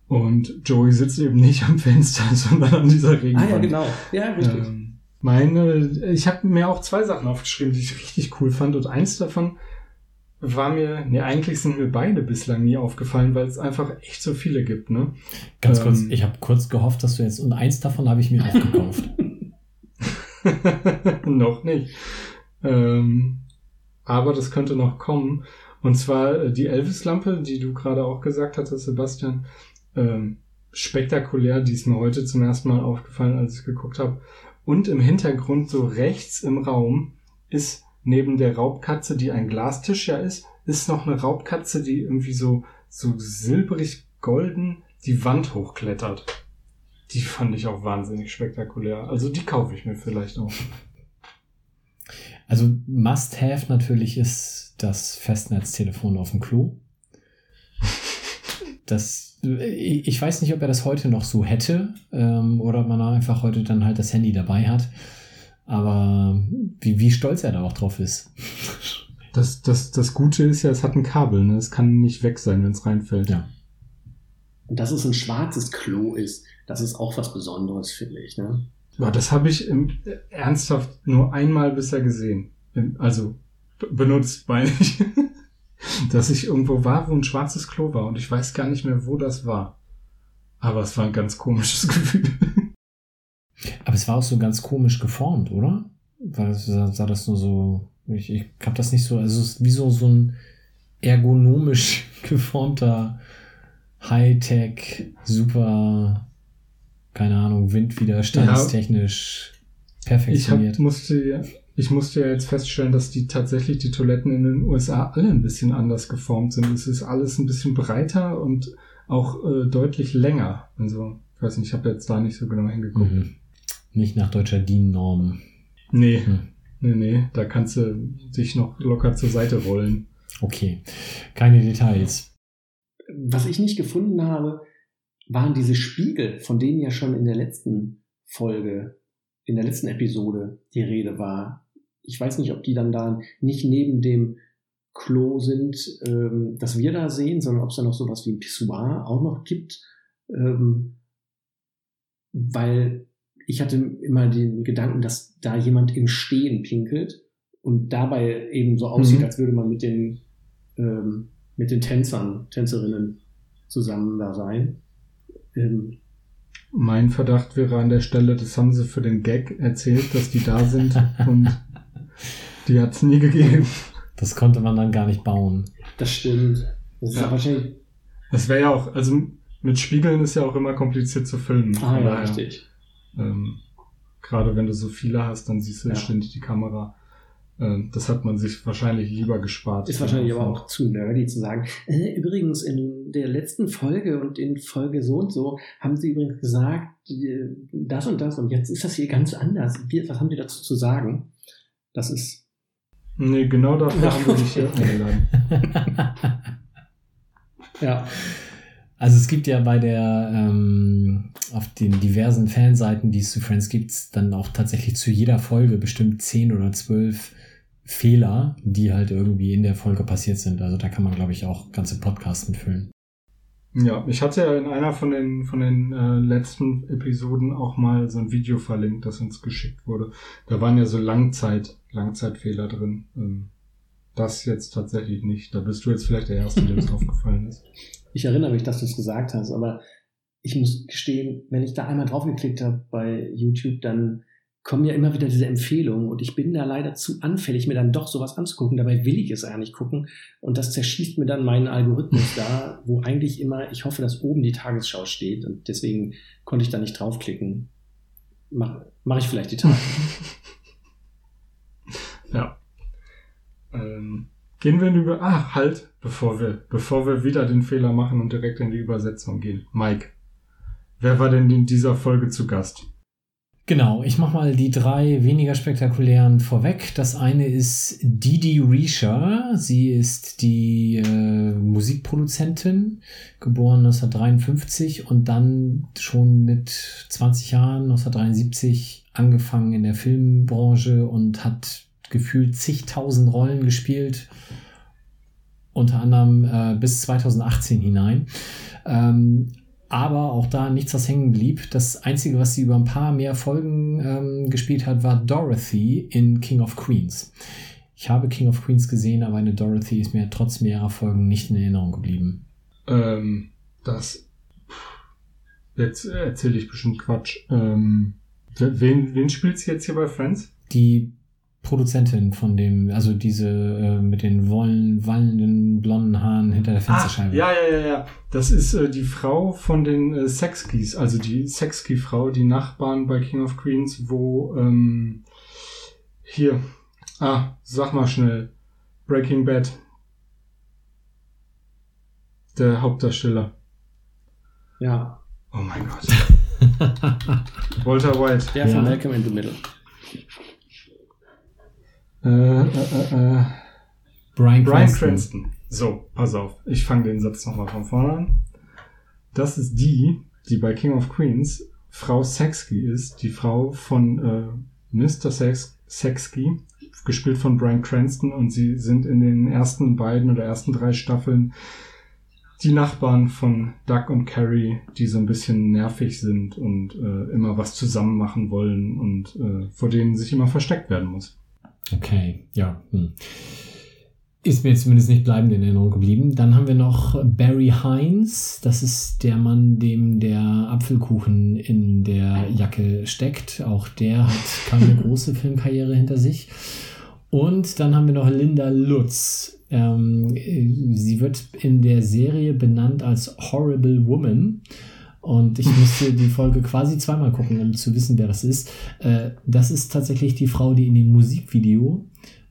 Und Joey sitzt eben nicht am Fenster, sondern an dieser Regenwand. Ah ja, genau. Ja, richtig. Ähm, meine, ich habe mir auch zwei Sachen aufgeschrieben, die ich richtig cool fand. Und eins davon war mir, nee, eigentlich sind mir beide bislang nie aufgefallen, weil es einfach echt so viele gibt, ne? Ganz Ähm. kurz, ich habe kurz gehofft, dass du jetzt, und eins davon habe ich mir aufgekauft. noch nicht. Ähm, aber das könnte noch kommen. Und zwar äh, die Elvis-Lampe, die du gerade auch gesagt hattest, Sebastian. Ähm, spektakulär, die ist mir heute zum ersten Mal aufgefallen, als ich geguckt habe. Und im Hintergrund, so rechts im Raum, ist neben der Raubkatze, die ein Glastisch ja ist, ist noch eine Raubkatze, die irgendwie so, so silbrig golden die Wand hochklettert. Die fand ich auch wahnsinnig spektakulär. Also die kaufe ich mir vielleicht auch. Also Must-Have natürlich ist das Festnetztelefon auf dem Klo. Das, ich weiß nicht, ob er das heute noch so hätte ähm, oder ob man einfach heute dann halt das Handy dabei hat. Aber wie, wie stolz er da auch drauf ist. Das, das, das Gute ist ja, es hat ein Kabel, ne? Es kann nicht weg sein, wenn es reinfällt. Ja. Und dass es ein schwarzes Klo ist, das ist auch was Besonderes, finde ich. Ne? Aber das habe ich im, ernsthaft nur einmal bisher gesehen. Also benutzt, meine ich. Dass ich irgendwo war, wo ein schwarzes Klo war und ich weiß gar nicht mehr, wo das war. Aber es war ein ganz komisches Gefühl. Aber es war auch so ganz komisch geformt, oder? War, sah, sah das nur so. Ich, ich hab das nicht so. Also es ist wie so, so ein ergonomisch geformter Hightech, super, keine Ahnung, windwiderstandstechnisch Ich perfektioniert. hab, musste, ja- ich musste ja jetzt feststellen, dass die tatsächlich die Toiletten in den USA alle ein bisschen anders geformt sind. Es ist alles ein bisschen breiter und auch äh, deutlich länger. Also, ich weiß nicht, ich habe jetzt da nicht so genau hingeguckt. mhm. Nicht nach deutscher DIN-Norm. Nee, Hm. nee, nee, da kannst du dich noch locker zur Seite rollen. Okay. Keine Details. Was ich nicht gefunden habe, waren diese Spiegel, von denen ja schon in der letzten Folge, in der letzten Episode die Rede war. Ich weiß nicht, ob die dann da nicht neben dem Klo sind, ähm, das wir da sehen, sondern ob es da noch sowas wie ein Pissoir auch noch gibt. Ähm, weil ich hatte immer den Gedanken, dass da jemand im Stehen pinkelt und dabei eben so aussieht, Mhm. als würde man mit den, ähm, mit den Tänzern, Tänzerinnen zusammen da sein. Ähm, Mein Verdacht wäre an der Stelle, das haben sie für den Gag erzählt, dass die da sind und die hat es nie gegeben. Das konnte man dann gar nicht bauen. das stimmt. Das ist Ja. wahrscheinlich. Das wäre ja auch, also mit Spiegeln ist ja auch immer kompliziert zu filmen. Ah, ja, richtig. Ähm, gerade wenn du so viele hast, dann siehst du Ja. ständig die Kamera. Ähm, das hat man sich wahrscheinlich lieber gespart. Ist wahrscheinlich aber auch zu nerdy zu sagen. Äh, übrigens, in der letzten Folge und in Folge so und so haben sie übrigens gesagt, äh, das und das und jetzt ist das hier ganz anders. Wir, was haben die dazu zu sagen? Das ist. Nee, genau dafür Ja. haben wir dich hier eingeladen. Ja. Also es gibt ja bei der, ähm, auf den diversen Fanseiten, die es zu Friends gibt, dann auch tatsächlich zu jeder Folge bestimmt 10 oder 12 Fehler, die halt irgendwie in der Folge passiert sind. Also da kann man, glaube ich, auch ganze Podcasts mitfüllen. Ja, ich hatte ja in einer von den, von den äh, letzten Episoden auch mal so ein Video verlinkt, das uns geschickt wurde. Da waren ja so Langzeit, Langzeitfehler drin. Ähm, das jetzt tatsächlich nicht. Da bist du jetzt vielleicht der Erste, dem es aufgefallen ist. Ich erinnere mich, dass du es gesagt hast, aber ich muss gestehen, wenn ich da einmal draufgeklickt habe bei YouTube, dann kommen ja immer wieder diese Empfehlungen und ich bin da leider zu anfällig, mir dann doch sowas anzugucken. Dabei will ich es eigentlich gucken und das zerschießt mir dann meinen Algorithmus da, wo eigentlich immer, ich hoffe, dass oben die Tagesschau steht und deswegen konnte ich da nicht draufklicken. Mach, mach ich vielleicht die Tage. Ja. Ähm, gehen wir in die Über... Ah, halt, bevor wir, bevor wir wieder den Fehler machen und direkt in die Übersetzung gehen. Mike, wer war denn in dieser Folge zu Gast? Genau, ich mache mal die drei weniger spektakulären vorweg. Das eine ist Didi Risha. Sie ist die äh, Musikproduzentin, geboren 1953 und dann schon mit 20 Jahren, 1973, angefangen in der Filmbranche und hat gefühlt zigtausend Rollen gespielt, unter anderem äh, bis 2018 hinein. Ähm, aber auch da nichts, was hängen blieb. Das Einzige, was sie über ein paar mehr Folgen ähm, gespielt hat, war Dorothy in King of Queens. Ich habe King of Queens gesehen, aber eine Dorothy ist mir trotz mehrerer Folgen nicht in Erinnerung geblieben. Ähm, das... Jetzt erzähle ich bestimmt Quatsch. Ähm, wen, wen spielt sie jetzt hier bei Friends? Die Produzentin von dem, also diese äh, mit den wollen, wallenden blonden Haaren hinter der Fensterscheibe. Ah, ja, ja, ja, ja. Das ist äh, die Frau von den äh, Sexkeys, also die Sexkey-Frau, die Nachbarn bei King of Queens, wo ähm, hier, ah, sag mal schnell, Breaking Bad, der Hauptdarsteller. Ja, Oh mein Gott. Walter White. der von Ja. Malcolm in the Middle. Äh, äh, äh, äh. Brian, Brian Cranston. Cranston. So, pass auf. Ich fange den Satz nochmal von vorne an. Das ist die, die bei King of Queens Frau Sexky ist, die Frau von äh, Mr. Sex Sexky, gespielt von Brian Cranston und sie sind in den ersten beiden oder ersten drei Staffeln die Nachbarn von Doug und Carrie, die so ein bisschen nervig sind und äh, immer was zusammen machen wollen und äh, vor denen sich immer versteckt werden muss. Okay, ja. Hm. ist mir zumindest nicht bleibend in Erinnerung geblieben. Dann haben wir noch Barry Hines. Das ist der Mann, dem der Apfelkuchen in der Jacke steckt. Auch der hat keine große Filmkarriere hinter sich. Und dann haben wir noch Linda Lutz. Ähm, sie wird in der Serie benannt als Horrible Woman. Und ich musste die Folge quasi zweimal gucken, um zu wissen, wer das ist. Äh, das ist tatsächlich die Frau, die in dem Musikvideo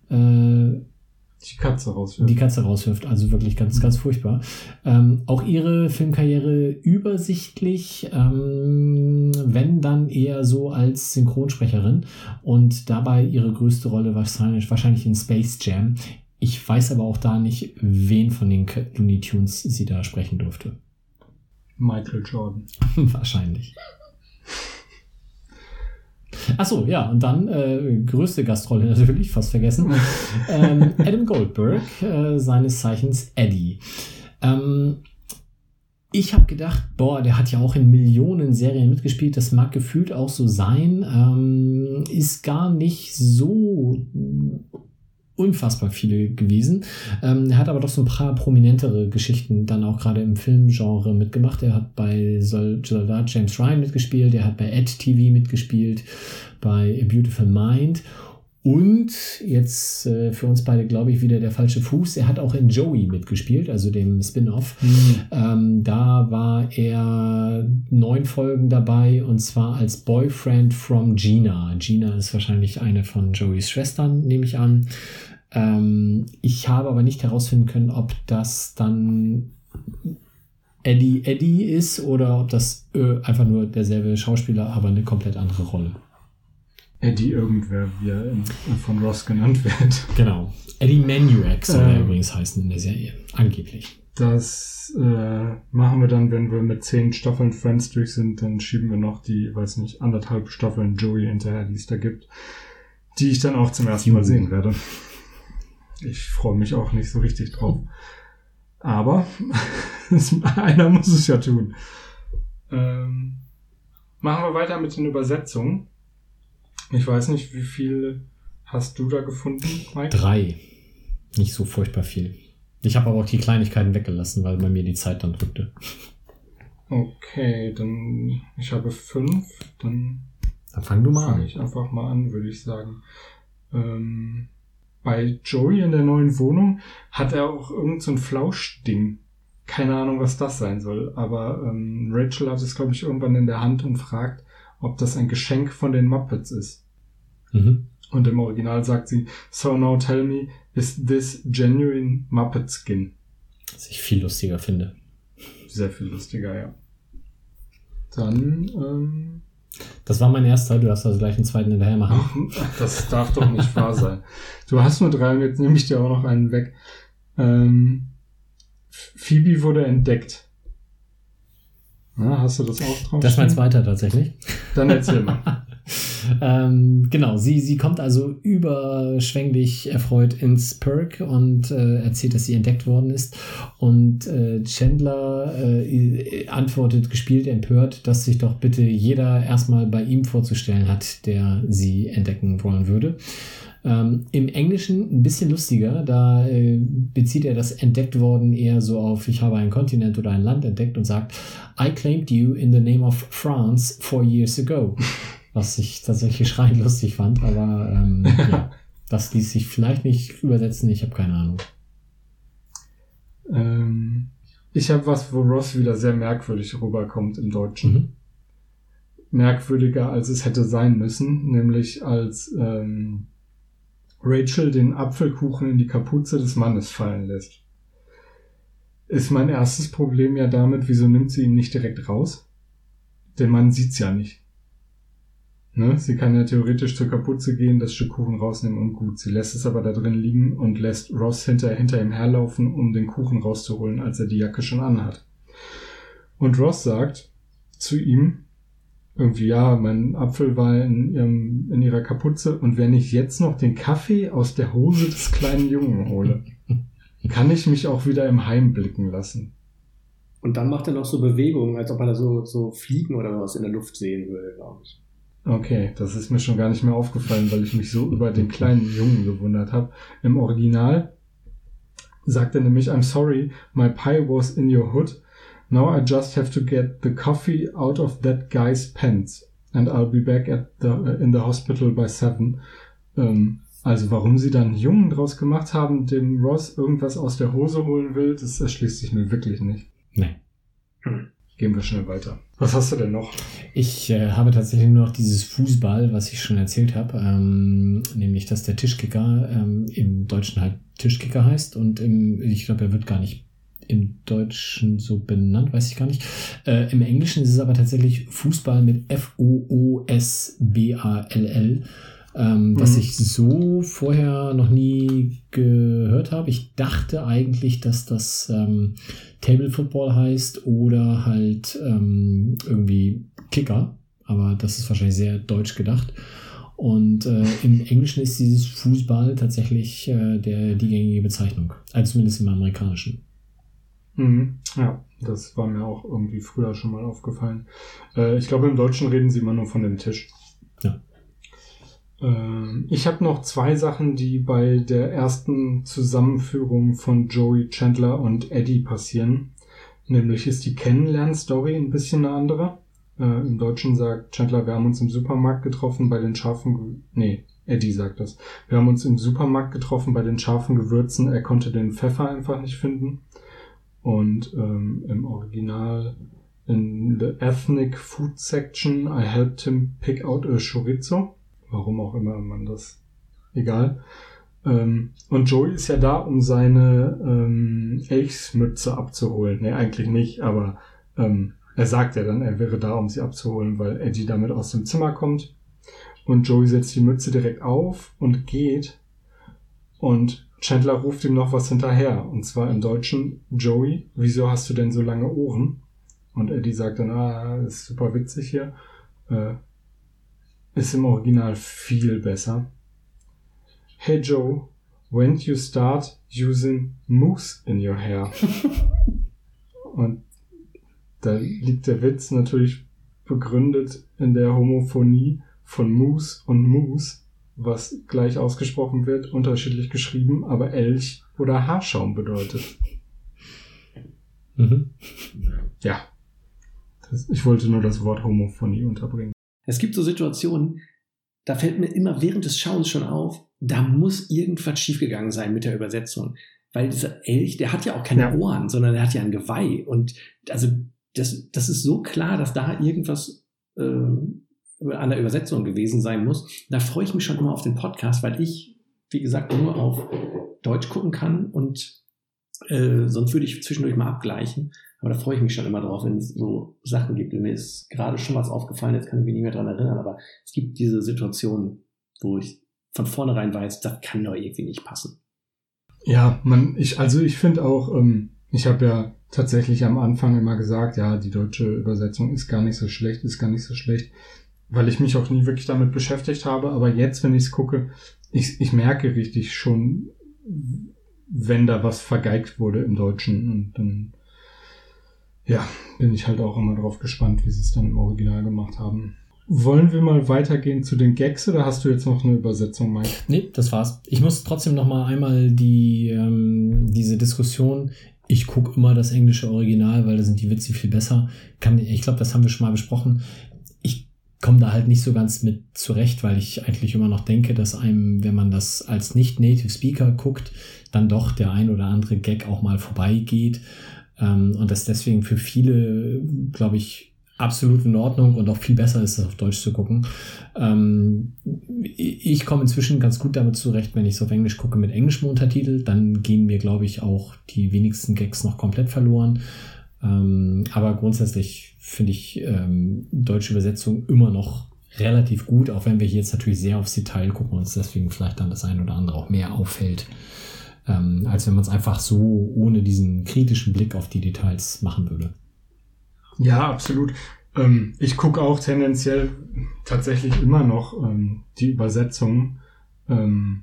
äh, Die Katze rauswirft. die Katze rauswirft. Also wirklich ganz, ganz furchtbar. Ähm, auch ihre Filmkarriere übersichtlich, ähm, wenn dann eher so als Synchronsprecherin und dabei ihre größte Rolle wahrscheinlich, wahrscheinlich in Space Jam. Ich weiß aber auch da nicht, wen von den Looney Tunes sie da sprechen durfte. Michael Jordan. Wahrscheinlich. Achso, ja, und dann äh, größte Gastrolle natürlich, fast vergessen. ähm, Adam Goldberg, äh, seines Zeichens Eddie. Ähm, ich habe gedacht, boah, der hat ja auch in Millionen Serien mitgespielt, das mag gefühlt auch so sein, ähm, ist gar nicht so unfassbar viele gewesen. Ähm, er hat aber doch so ein paar prominentere Geschichten dann auch gerade im Filmgenre mitgemacht. Er hat bei Sol- Soldat James Ryan mitgespielt, er hat bei Ed TV mitgespielt, bei A Beautiful Mind. Und jetzt äh, für uns beide, glaube ich, wieder der falsche Fuß. Er hat auch in Joey mitgespielt, also dem Spin-off. Ähm, da war er neun Folgen dabei und zwar als Boyfriend from Gina. Gina ist wahrscheinlich eine von Joeys Schwestern, nehme ich an. Ähm, ich habe aber nicht herausfinden können, ob das dann Eddie Eddie ist oder ob das äh, einfach nur derselbe Schauspieler, aber eine komplett andere Rolle. Eddie irgendwer, wie er in, von Ross genannt wird. Genau. Eddie Manuac soll er Ähm. übrigens heißen in der Serie. Angeblich. Das äh, machen wir dann, wenn wir mit zehn Staffeln Friends durch sind, dann schieben wir noch die, weiß nicht, anderthalb Staffeln Joey hinterher, die es da gibt, die ich dann auch zum ersten Mal sehen werde. Ich freue mich auch nicht so richtig drauf. Aber einer muss es ja tun. Ähm, machen wir weiter mit den Übersetzungen. Ich weiß nicht, wie viel hast du da gefunden, Mike? Drei. Nicht so furchtbar viel. Ich habe aber auch die Kleinigkeiten weggelassen, weil bei mir die Zeit dann drückte. Okay, dann ich habe fünf, dann Dann fang du mal fange an. ich einfach mal an, würde ich sagen. Ähm, bei Joey in der neuen Wohnung hat er auch irgend so ein Flauschding. Keine Ahnung, was das sein soll, aber ähm, Rachel hat es, glaube ich, irgendwann in der Hand und fragt, ob das ein Geschenk von den Muppets ist. Mhm. Und im Original sagt sie, So now tell me, is this genuine Muppet Skin? Was ich viel lustiger finde. Sehr viel lustiger, ja. Dann, ähm, Das war mein erster, du darfst also gleich einen zweiten hinterher machen. Ach, das darf doch nicht wahr sein. Du hast nur drei und jetzt nehme ich dir auch noch einen weg. Ähm, Phoebe wurde entdeckt. Na, hast du das auch drauf? Das ist mein zweiter tatsächlich. Dann erzähl mal. ähm, genau, sie, sie kommt also überschwänglich erfreut ins Perk und äh, erzählt, dass sie entdeckt worden ist. Und äh, Chandler äh, antwortet gespielt empört, dass sich doch bitte jeder erstmal bei ihm vorzustellen hat, der sie entdecken wollen würde. Ähm, Im Englischen ein bisschen lustiger, da äh, bezieht er das entdeckt worden eher so auf, ich habe einen Kontinent oder ein Land entdeckt und sagt, I claimed you in the name of France four years ago. Was ich tatsächlich schreiend lustig fand, aber ähm, ja, das ließ sich vielleicht nicht übersetzen, ich habe keine Ahnung. ähm, ich habe was, wo Ross wieder sehr merkwürdig rüberkommt im Deutschen. Mhm. merkwürdiger, als es hätte sein müssen, nämlich als ähm, Rachel den Apfelkuchen in die Kapuze des Mannes fallen lässt. Ist mein erstes Problem ja damit, wieso nimmt sie ihn nicht direkt raus? Der Mann sieht's ja nicht. Ne? Sie kann ja theoretisch zur Kapuze gehen, das Stück Kuchen rausnehmen und gut. Sie lässt es aber da drin liegen und lässt Ross hinter, hinter ihm herlaufen, um den Kuchen rauszuholen, als er die Jacke schon anhat. Und Ross sagt zu ihm, irgendwie, ja, mein Apfel war in, ihrem, in ihrer Kapuze und wenn ich jetzt noch den Kaffee aus der Hose des kleinen Jungen hole, kann ich mich auch wieder im Heim blicken lassen. Und dann macht er noch so Bewegungen, als ob er da so, so Fliegen oder was in der Luft sehen würde, glaube ich. Okay, das ist mir schon gar nicht mehr aufgefallen, weil ich mich so über den kleinen Jungen gewundert habe. Im Original sagt er nämlich, I'm sorry, my pie was in your hood. Now I just have to get the coffee out of that guy's pants. And I'll be back at the, in the hospital by seven. Ähm, also warum sie dann einen Jungen draus gemacht haben, dem Ross irgendwas aus der Hose holen will, das erschließt sich mir wirklich nicht. Nee. Gehen wir schnell weiter. Was hast du denn noch? Ich äh, habe tatsächlich nur noch dieses Fußball, was ich schon erzählt habe, ähm, nämlich dass der Tischkicker ähm, im Deutschen halt Tischkicker heißt und im, ich glaube, er wird gar nicht im Deutschen so benannt, weiß ich gar nicht. Äh, Im Englischen ist es aber tatsächlich Fußball mit F-O-O-S-B-A-L-L, ähm, was Mhm. ich so vorher noch nie gehört habe. Ich dachte eigentlich, dass das ähm, Table Football heißt oder halt ähm, irgendwie Kicker, aber das ist wahrscheinlich sehr deutsch gedacht. Und äh, im Englischen ist dieses Fußball tatsächlich äh, der, die gängige Bezeichnung, also zumindest im amerikanischen. Mhm. Ja, das war mir auch irgendwie früher schon mal aufgefallen. Äh, ich glaube, im Deutschen reden sie immer nur von dem Tisch. Ja. Ähm, ich habe noch zwei Sachen, die bei der ersten Zusammenführung von Joey Chandler und Eddie passieren. Nämlich ist die Kennenlern-Story ein bisschen eine andere. Äh, Im Deutschen sagt Chandler, wir haben uns im Supermarkt getroffen bei den scharfen... Nee, Eddie sagt das. Wir haben uns im Supermarkt getroffen bei den scharfen Gewürzen. Er konnte den Pfeffer einfach nicht finden. Und ähm, im Original in the ethnic food section I helped him pick out a chorizo. Warum auch immer man das. Egal. Ähm, und Joey ist ja da, um seine ähm, Elchsmütze abzuholen. Nee, eigentlich nicht, aber ähm, er sagt ja dann, er wäre da, um sie abzuholen, weil Eddie damit aus dem Zimmer kommt. Und Joey setzt die Mütze direkt auf und geht. Und Chandler ruft ihm noch was hinterher. Und zwar im Deutschen, Joey, wieso hast du denn so lange Ohren? Und Eddie sagt dann, ah, ist super witzig hier. Äh, ist im Original viel besser. Hey Joe, when you start using mousse in your hair? Und da liegt der Witz natürlich begründet in der Homophonie von Moose und Moose, was gleich ausgesprochen wird, unterschiedlich geschrieben, aber Elch oder Haarschaum bedeutet. Mhm. Ja. Das, ich wollte nur das Wort Homophonie unterbringen. Es gibt so Situationen, da fällt mir immer während des Schauens schon auf, da muss irgendwas schiefgegangen sein mit der Übersetzung. Weil dieser Elch, der hat ja auch keine Ja. Ohren, sondern der hat ja ein Geweih. Und also das, das ist so klar, dass da irgendwas äh, an der Übersetzung gewesen sein muss. Da freue ich mich schon immer auf den Podcast, weil ich, wie gesagt, nur auf Deutsch gucken kann und äh, sonst würde ich zwischendurch mal abgleichen. Aber da freue ich mich schon immer drauf, wenn es so Sachen gibt. Und mir ist gerade schon was aufgefallen, jetzt kann ich mich nicht mehr dran erinnern, aber es gibt diese Situationen, wo ich von vornherein weiß, das kann doch irgendwie nicht passen. Ja, man, ich, also ich finde auch, ähm, ich habe ja tatsächlich am Anfang immer gesagt, ja, die deutsche Übersetzung ist gar nicht so schlecht, ist gar nicht so schlecht, weil ich mich auch nie wirklich damit beschäftigt habe. Aber jetzt, wenn ich es gucke, ich, ich merke richtig schon, wenn da was vergeigt wurde im Deutschen. Und dann, ja, bin ich halt auch immer drauf gespannt, wie sie es dann im Original gemacht haben. Wollen wir mal weitergehen zu den Gags oder hast du jetzt noch eine Übersetzung, Mike? Nee, das war's. Ich muss trotzdem noch mal einmal die, ähm, diese Diskussion, ich gucke immer das englische Original, weil da sind die Witze viel besser. Kann, ich glaube, das haben wir schon mal besprochen. Ich komme da halt nicht so ganz mit zurecht, weil ich eigentlich immer noch denke, dass einem, wenn man das als nicht-Native Speaker guckt, dann doch der ein oder andere Gag auch mal vorbeigeht. Ähm, und das deswegen für viele, glaube ich, absolut in Ordnung und auch viel besser ist, es auf Deutsch zu gucken. Ähm, ich komme inzwischen ganz gut damit zurecht, wenn ich es auf Englisch gucke mit englischem Untertitel. Dann gehen mir, glaube ich, auch die wenigsten Gags noch komplett verloren. Ähm, aber grundsätzlich finde ich ähm, deutsche Übersetzung immer noch relativ gut, auch wenn wir jetzt natürlich sehr aufs Detail gucken und uns deswegen vielleicht dann das ein oder andere auch mehr auffällt, ähm, als wenn man es einfach so ohne diesen kritischen Blick auf die Details machen würde. Ja, absolut. Ähm, ich gucke auch tendenziell tatsächlich immer noch ähm, die Übersetzung, ähm,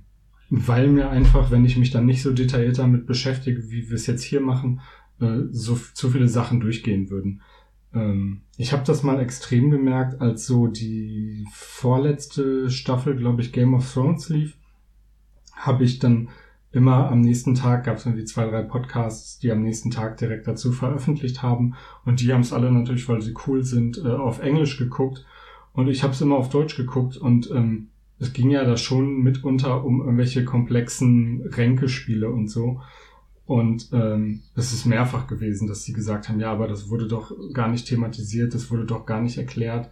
weil mir einfach, wenn ich mich dann nicht so detailliert damit beschäftige, wie wir es jetzt hier machen, äh, so zu viele Sachen durchgehen würden. Ähm, ich habe das mal extrem gemerkt, als so die vorletzte Staffel, glaube ich, Game of Thrones lief, habe ich dann immer am nächsten Tag gab es irgendwie zwei, drei Podcasts, die am nächsten Tag direkt dazu veröffentlicht haben. Und die haben es alle natürlich, weil sie cool sind, äh, auf Englisch geguckt. Und ich habe es immer auf Deutsch geguckt und ähm, es ging ja da schon mitunter um irgendwelche komplexen Ränkespiele und so. Und ähm, es ist mehrfach gewesen, dass sie gesagt haben, ja, aber das wurde doch gar nicht thematisiert, das wurde doch gar nicht erklärt.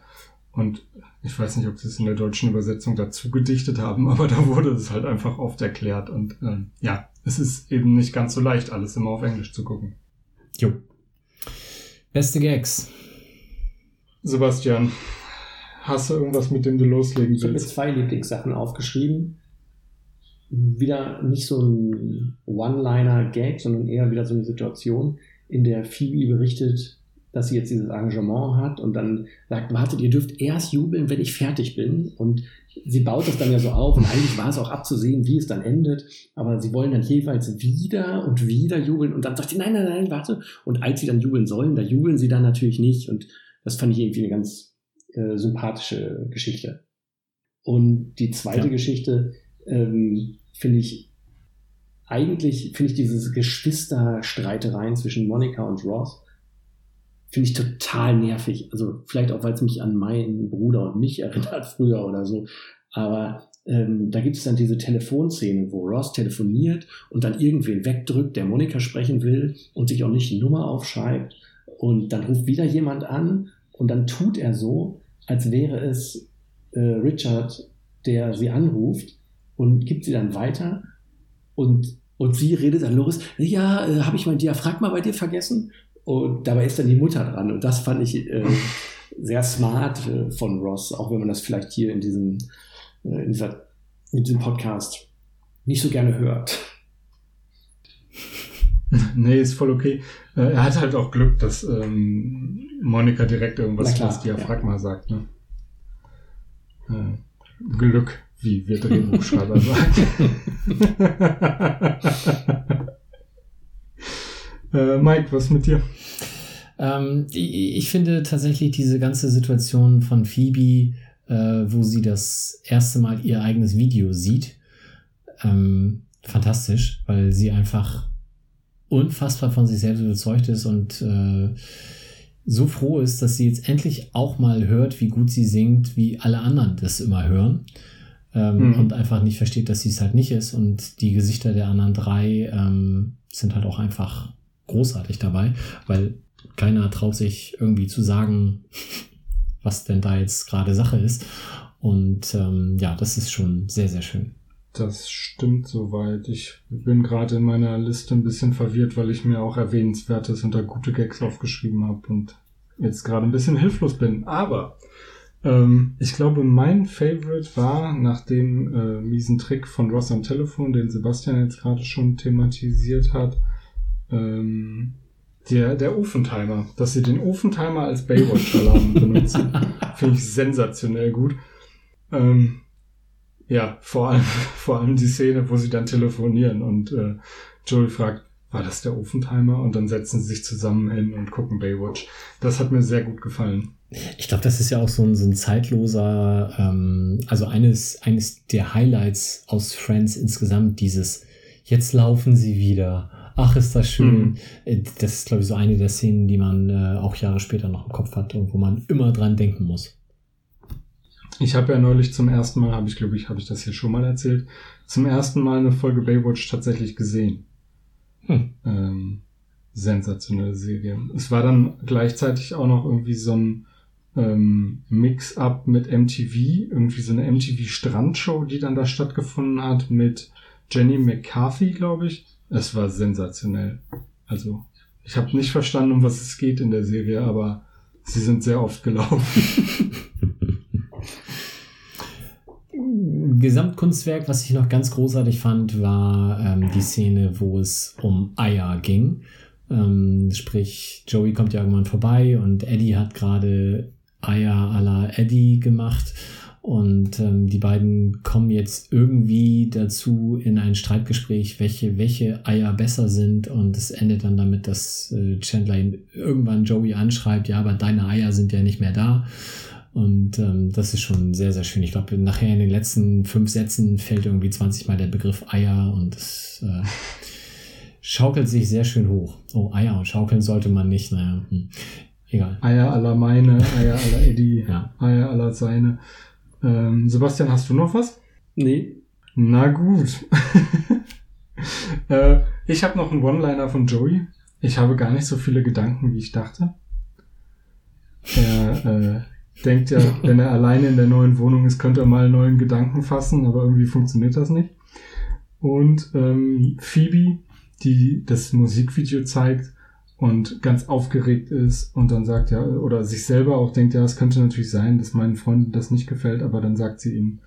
Und ich weiß nicht, ob sie es in der deutschen Übersetzung dazu gedichtet haben, aber da wurde es halt einfach oft erklärt. Und ähm, ja, es ist eben nicht ganz so leicht, alles immer auf Englisch zu gucken. Jo. Beste Gags. Sebastian, hast du irgendwas, mit dem du loslegen Ich habe mir willst? zwei Lieblingssachen aufgeschrieben. Wieder nicht so ein One-Liner-Gag, sondern eher wieder so eine Situation, in der Phoebe berichtet, dass sie jetzt dieses Engagement hat und dann sagt, wartet, ihr dürft erst jubeln, wenn ich fertig bin. Und sie baut das dann ja so auf und eigentlich war es auch abzusehen, wie es dann endet. Aber sie wollen dann jeweils wieder und wieder jubeln und dann sagt sie, nein, nein, nein, warte. Und als sie dann jubeln sollen, da jubeln sie dann natürlich nicht. Und das fand ich irgendwie eine ganz äh, sympathische Geschichte. Und die zweite Ja. Geschichte ähm, finde ich eigentlich finde ich diese Geschwisterstreitereien zwischen Monika und Ross finde ich total nervig. Also vielleicht auch, weil es mich an meinen Bruder und mich erinnert früher oder so. Aber ähm, da gibt es dann diese Telefonszene, wo Ross telefoniert und dann irgendwen wegdrückt, der Monika sprechen will und sich auch nicht die Nummer aufschreibt. Und dann ruft wieder jemand an und dann tut er so, als wäre es äh, Richard, der sie anruft und gibt sie dann weiter. Und, und sie redet dann los, ja, äh, habe ich mein Diaphragma bei dir vergessen? Und dabei ist dann die Mutter dran. Und das fand ich äh, sehr smart äh, von Ross, auch wenn man das vielleicht hier in diesem, äh, in, dieser, in diesem Podcast nicht so gerne hört. Nee, ist voll okay. Äh, er hat halt auch Glück, dass ähm, Monika direkt irgendwas klar, das Diaphragma sagt. Ne? Äh, Glück, wie wir Drehbuchschreiber sagen. äh, Mike, was mit dir? Ähm, ich, ich finde tatsächlich diese ganze Situation von Phoebe, äh, wo sie das erste Mal ihr eigenes Video sieht, ähm, fantastisch, weil sie einfach unfassbar von sich selbst überzeugt ist und äh, so froh ist, dass sie jetzt endlich auch mal hört, wie gut sie singt, wie alle anderen das immer hören. Ähm, Mhm. Und einfach nicht versteht, dass sie es halt nicht ist. Und die Gesichter der anderen drei ähm, sind halt auch einfach großartig dabei, weil keiner traut sich irgendwie zu sagen, was denn da jetzt gerade Sache ist. Und ähm, ja, das ist schon sehr, sehr schön. Das stimmt soweit. Ich bin gerade in meiner Liste ein bisschen verwirrt, weil ich mir auch Erwähnenswertes unter gute Gags aufgeschrieben habe und jetzt gerade ein bisschen hilflos bin. Aber ähm, ich glaube, mein Favorite war nach dem äh, miesen Trick von Ross am Telefon, den Sebastian jetzt gerade schon thematisiert hat, ähm, der, der Ofentimer. Dass sie den Ofentimer als Baywatch-Alarm benutzen, finde ich sensationell gut. Ähm, ja, vor allem, vor allem die Szene, wo sie dann telefonieren und äh, Joey fragt, war das der Ofentimer? Und dann setzen sie sich zusammen hin und gucken Baywatch. Das hat mir sehr gut gefallen. Ich glaube, das ist ja auch so ein, so ein zeitloser, ähm, also eines, eines der Highlights aus Friends insgesamt, dieses Jetzt laufen sie wieder. Ach, ist das schön. Mhm. Das ist, glaube ich, so eine der Szenen, die man äh, auch Jahre später noch im Kopf hat und wo man immer dran denken muss. Ich habe ja neulich zum ersten Mal, habe ich glaube ich, habe ich das hier schon mal erzählt, zum ersten Mal eine Folge Baywatch tatsächlich gesehen. Hm. Ähm, sensationelle Serie. Es war dann gleichzeitig auch noch irgendwie so ein ähm, Mix-up mit MTV, irgendwie so eine MTV-Strandshow, die dann da stattgefunden hat mit Jenny McCarthy, glaube ich. Es war sensationell. Also, ich habe nicht verstanden, um was es geht in der Serie, aber sie sind sehr oft gelaufen. Gesamtkunstwerk, was ich noch ganz großartig fand, war ähm, die Szene, wo es um Eier ging. Ähm, sprich, Joey kommt ja irgendwann vorbei und Eddie hat gerade Eier à la Eddie gemacht. Und ähm, die beiden kommen jetzt irgendwie dazu in ein Streitgespräch, welche, welche Eier besser sind. Und es endet dann damit, dass äh, Chandler irgendwann Joey anschreibt, ja, aber deine Eier sind ja nicht mehr da. Und ähm, das ist schon sehr, sehr schön. Ich glaube, nachher in den letzten fünf Sätzen fällt irgendwie 20 Mal der Begriff Eier und es äh, schaukelt sich sehr schön hoch. Oh, Eier und schaukeln sollte man nicht. Naja, hm. egal. Eier aller meine, Eier aller Eddie, Ja. Eier aller seine. Ähm, Sebastian, hast du noch was? Nee. Na gut. äh, ich habe noch einen One-Liner von Joey. Ich habe gar nicht so viele Gedanken, wie ich dachte. Er äh, denkt ja, wenn er alleine in der neuen Wohnung ist, könnte er mal neuen Gedanken fassen, aber irgendwie funktioniert das nicht. Und ähm, Phoebe, die das Musikvideo zeigt und ganz aufgeregt ist und dann sagt ja, oder sich selber auch denkt, ja, es könnte natürlich sein, dass meinen Freunden das nicht gefällt, aber dann sagt sie ihnen,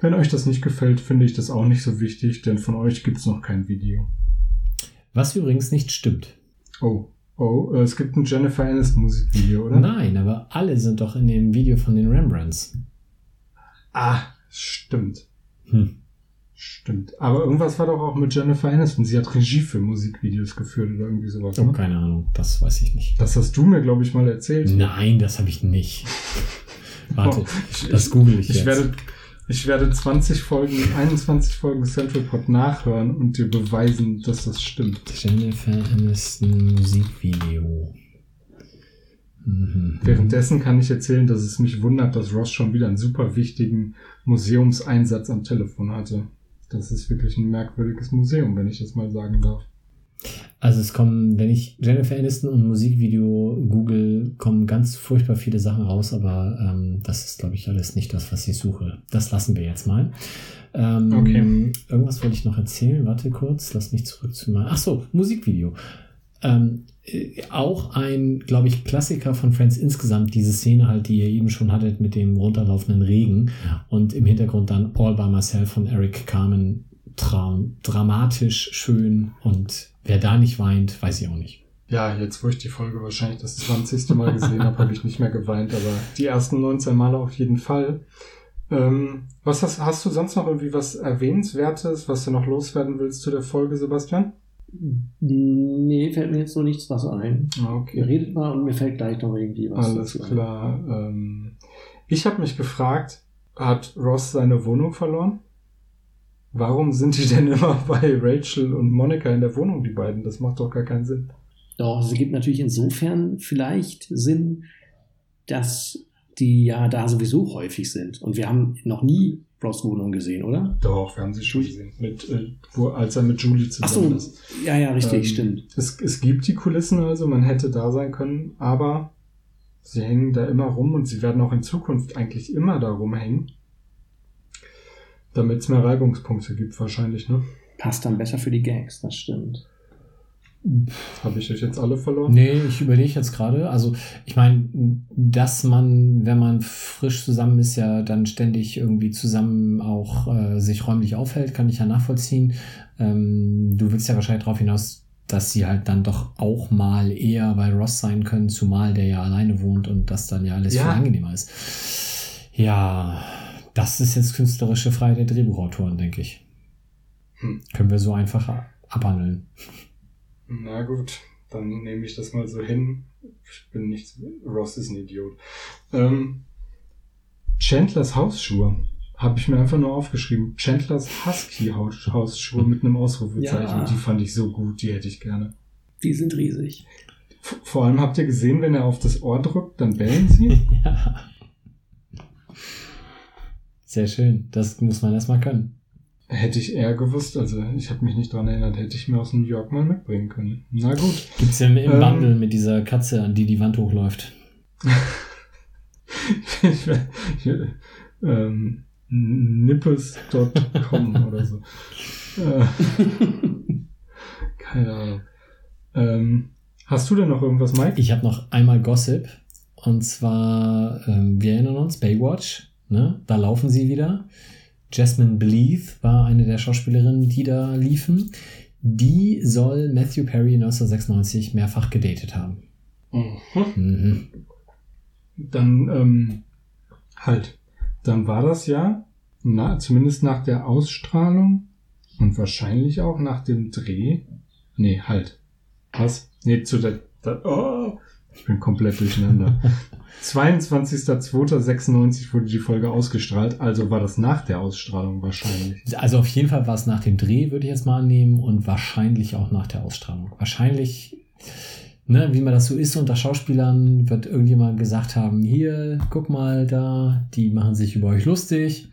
wenn euch das nicht gefällt, finde ich das auch nicht so wichtig, denn von euch gibt's noch kein Video. Was übrigens nicht stimmt. Oh, oh, äh, es gibt ein Jennifer Aniston Musikvideo, oder? Nein, aber alle sind doch in dem Video von den Rembrandts. Ah, stimmt. Hm. Stimmt. Aber irgendwas war doch auch mit Jennifer Aniston. Sie hat Regie für Musikvideos geführt oder irgendwie sowas. Oh, Ne? keine Ahnung, das weiß ich nicht. Das hast du mir, glaube ich, mal erzählt. Nein, das habe ich nicht. Warte, Oh, ich, das google ich, ich jetzt. werde, ich werde 20 Folgen, 21 Folgen Central Pod nachhören und dir beweisen, dass das stimmt. Jennifer Aniston Musikvideo. Mhm. Währenddessen kann ich erzählen, dass es mich wundert, dass Ross schon wieder einen super wichtigen Museumseinsatz am Telefon hatte. Das ist wirklich ein merkwürdiges Museum, wenn ich das mal sagen darf. Also es kommen, wenn ich Jennifer Aniston und Musikvideo google, kommen ganz furchtbar viele Sachen raus, aber ähm, das ist, glaube ich, alles nicht das, was ich suche. Das lassen wir jetzt mal. Ähm, Okay. Irgendwas wollte ich noch erzählen. Warte kurz, lass mich zurück zu mal. Ach so, Musikvideo. Ähm, äh, auch ein, glaube ich, Klassiker von Friends insgesamt, diese Szene halt, die ihr eben schon hattet mit dem runterlaufenden Regen und im Hintergrund dann All by Myself von Eric Carmen. Traum, dramatisch, schön und wer da nicht weint, weiß ich auch nicht. Ja, jetzt wo ich die Folge wahrscheinlich das 20. Mal gesehen habe, habe ich nicht mehr geweint, aber die ersten 19 Male auf jeden Fall. Ähm, was hast, hast du sonst noch irgendwie was Erwähnenswertes, was du noch loswerden willst zu der Folge, Sebastian? Nee, fällt mir jetzt so nichts was ein. Ihr Okay. redet mal und mir fällt gleich noch irgendwie was Alles klar. Ähm, ich habe mich gefragt, hat Ross seine Wohnung verloren? Warum sind die denn immer bei Rachel und Monica in der Wohnung, die beiden? Das macht doch gar keinen Sinn. Doch, es ergibt natürlich insofern vielleicht Sinn, dass die ja da sowieso häufig sind. Und wir haben noch nie Ross Wohnung gesehen, oder? Doch, wir haben sie schon gesehen. Mit, äh, wo, als er mit Julie Ach zusammen so, ist. ja, ja, richtig, Ähm, stimmt. Es, es gibt die Kulissen also, man hätte da sein können, aber sie hängen da immer rum und sie werden auch in Zukunft eigentlich immer da rumhängen. Damit es mehr Reibungspunkte gibt, wahrscheinlich, ne? Passt dann besser für die Gags, das stimmt. Habe ich euch jetzt alle verloren? Nee, ich überlege jetzt gerade. Also, ich meine, dass man, wenn man frisch zusammen ist, ja dann ständig irgendwie zusammen auch äh, sich räumlich aufhält, kann ich ja nachvollziehen. Ähm, du willst ja wahrscheinlich darauf hinaus, dass sie halt dann doch auch mal eher bei Ross sein können, zumal der ja alleine wohnt und das dann ja alles Ja. viel angenehmer ist. Ja, das ist jetzt künstlerische Freiheit der Drehbuchautoren, denke ich. Hm. Können wir so einfach abhandeln. Na gut, dann nehme ich das mal so hin. Ich bin nicht. Ross ist ein Idiot. Ähm, Chandlers Hausschuhe habe ich mir einfach nur aufgeschrieben. Chandlers Husky Haus- Hausschuhe mit einem Ausrufezeichen. Ja. Die fand ich so gut, die hätte ich gerne. Die sind riesig. Vor allem habt ihr gesehen, wenn er auf das Ohr drückt, dann bellen sie. Ja. Sehr schön. Das muss man erstmal können. Hätte ich eher gewusst, also ich habe mich nicht dran erinnert, hätte ich mir aus New York mal mitbringen können. Na gut. Gibt's im, im Ähm. Bundle mit dieser Katze, an die die Wand hochläuft. ähm, nippes.com oder so. Äh, keine Ahnung. Ähm, hast du denn noch irgendwas, Mike? Ich habe noch einmal Gossip. Und zwar, ähm, wir erinnern uns, Baywatch. Ne? Da laufen sie wieder. Jasmine Blythe war eine der Schauspielerinnen, die da liefen. Die soll Matthew Perry 1996 mehrfach gedatet haben. Mhm. Dann, ähm, halt. Dann war das ja, na, zumindest nach der Ausstrahlung und wahrscheinlich auch nach dem Dreh. Nee, halt. Was? Nee, zu der, der oh, Ich bin komplett durcheinander. 22.02.96 wurde die Folge ausgestrahlt, also war das nach der Ausstrahlung wahrscheinlich. Also auf jeden Fall war es nach dem Dreh, würde ich jetzt mal annehmen, und wahrscheinlich auch nach der Ausstrahlung. Wahrscheinlich, ne, wie man das so ist unter Schauspielern, wird irgendjemand gesagt haben, hier, guck mal da, die machen sich über euch lustig.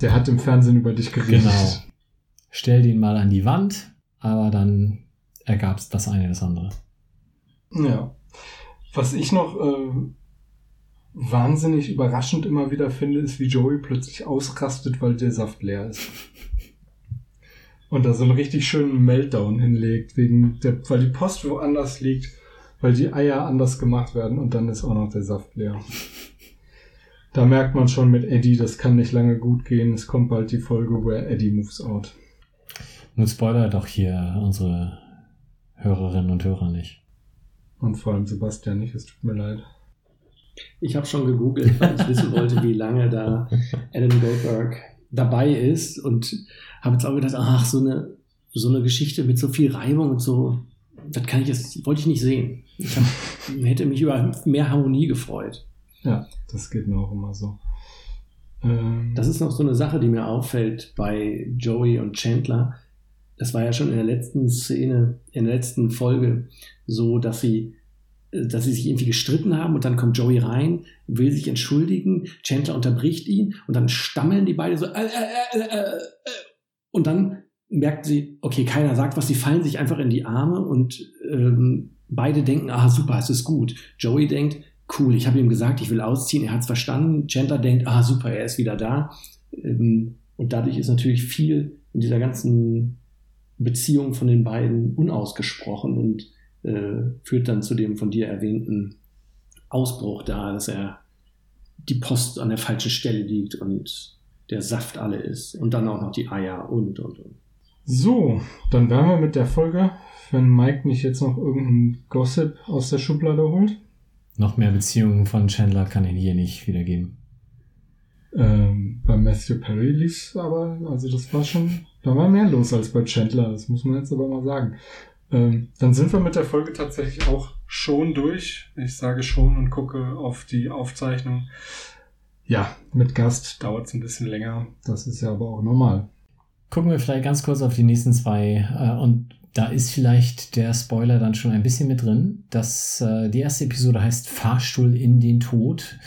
Der hat im Fernsehen über dich geredet. Genau. Stell den mal an die Wand, aber dann ergab es das eine das andere. Ja. Was ich noch äh, wahnsinnig überraschend immer wieder finde, ist, wie Joey plötzlich ausrastet, weil der Saft leer ist. Und da so einen richtig schönen Meltdown hinlegt, wegen der, weil die Post woanders liegt, weil die Eier anders gemacht werden und dann ist auch noch der Saft leer. Da merkt man schon mit Eddie, das kann nicht lange gut gehen. Es kommt bald die Folge, where Eddie moves out. Nun spoiler doch hier unsere Hörerinnen und Hörer nicht. Und vor allem Sebastian nicht, es tut mir leid. Ich habe schon gegoogelt, weil ich wissen wollte, wie lange da Adam Goldberg dabei ist und habe jetzt auch gedacht, ach, so eine, so eine Geschichte mit so viel Reibung und so, das kann ich jetzt, wollte ich nicht sehen. Ich hab, hätte mich über mehr Harmonie gefreut. Ja, das geht mir auch immer so. Ähm, Das ist noch so eine Sache, die mir auffällt bei Joey und Chandler. Das war ja schon in der letzten Szene, in der letzten Folge so, dass sie, äh, dass sie sich irgendwie gestritten haben und dann kommt Joey rein, will sich entschuldigen, Chandler unterbricht ihn und dann stammeln die beide so äh, äh, äh, äh, äh. und dann merkt sie, okay, keiner sagt was, sie fallen sich einfach in die Arme und ähm, beide denken, ah super, es ist gut. Joey denkt, cool, ich habe ihm gesagt, ich will ausziehen, er hat es verstanden. Chandler denkt, ah super, er ist wieder da. Ähm, und dadurch ist natürlich viel in dieser ganzen Beziehung von den beiden unausgesprochen und äh, führt dann zu dem von dir erwähnten Ausbruch da, dass er die Post an der falschen Stelle liegt und der Saft alle ist und dann auch noch die Eier und und und. So, dann wären wir mit der Folge, wenn Mike nicht jetzt noch irgendeinen Gossip aus der Schublade holt. Noch mehr Beziehungen von Chandler kann ich hier nicht wiedergeben. Ähm, bei Matthew Perry lief's aber, also das war schon, da war mehr los als bei Chandler, das muss man jetzt aber mal sagen. Ähm, dann sind wir mit der Folge tatsächlich auch schon durch. Ich sage schon und gucke auf die Aufzeichnung. Ja, mit Gast dauert's ein bisschen länger. Das ist ja aber auch normal. Gucken wir vielleicht ganz kurz auf die nächsten zwei. Äh, und da ist vielleicht der Spoiler dann schon ein bisschen mit drin. Das, äh, die erste Episode heißt Fahrstuhl in den Tod.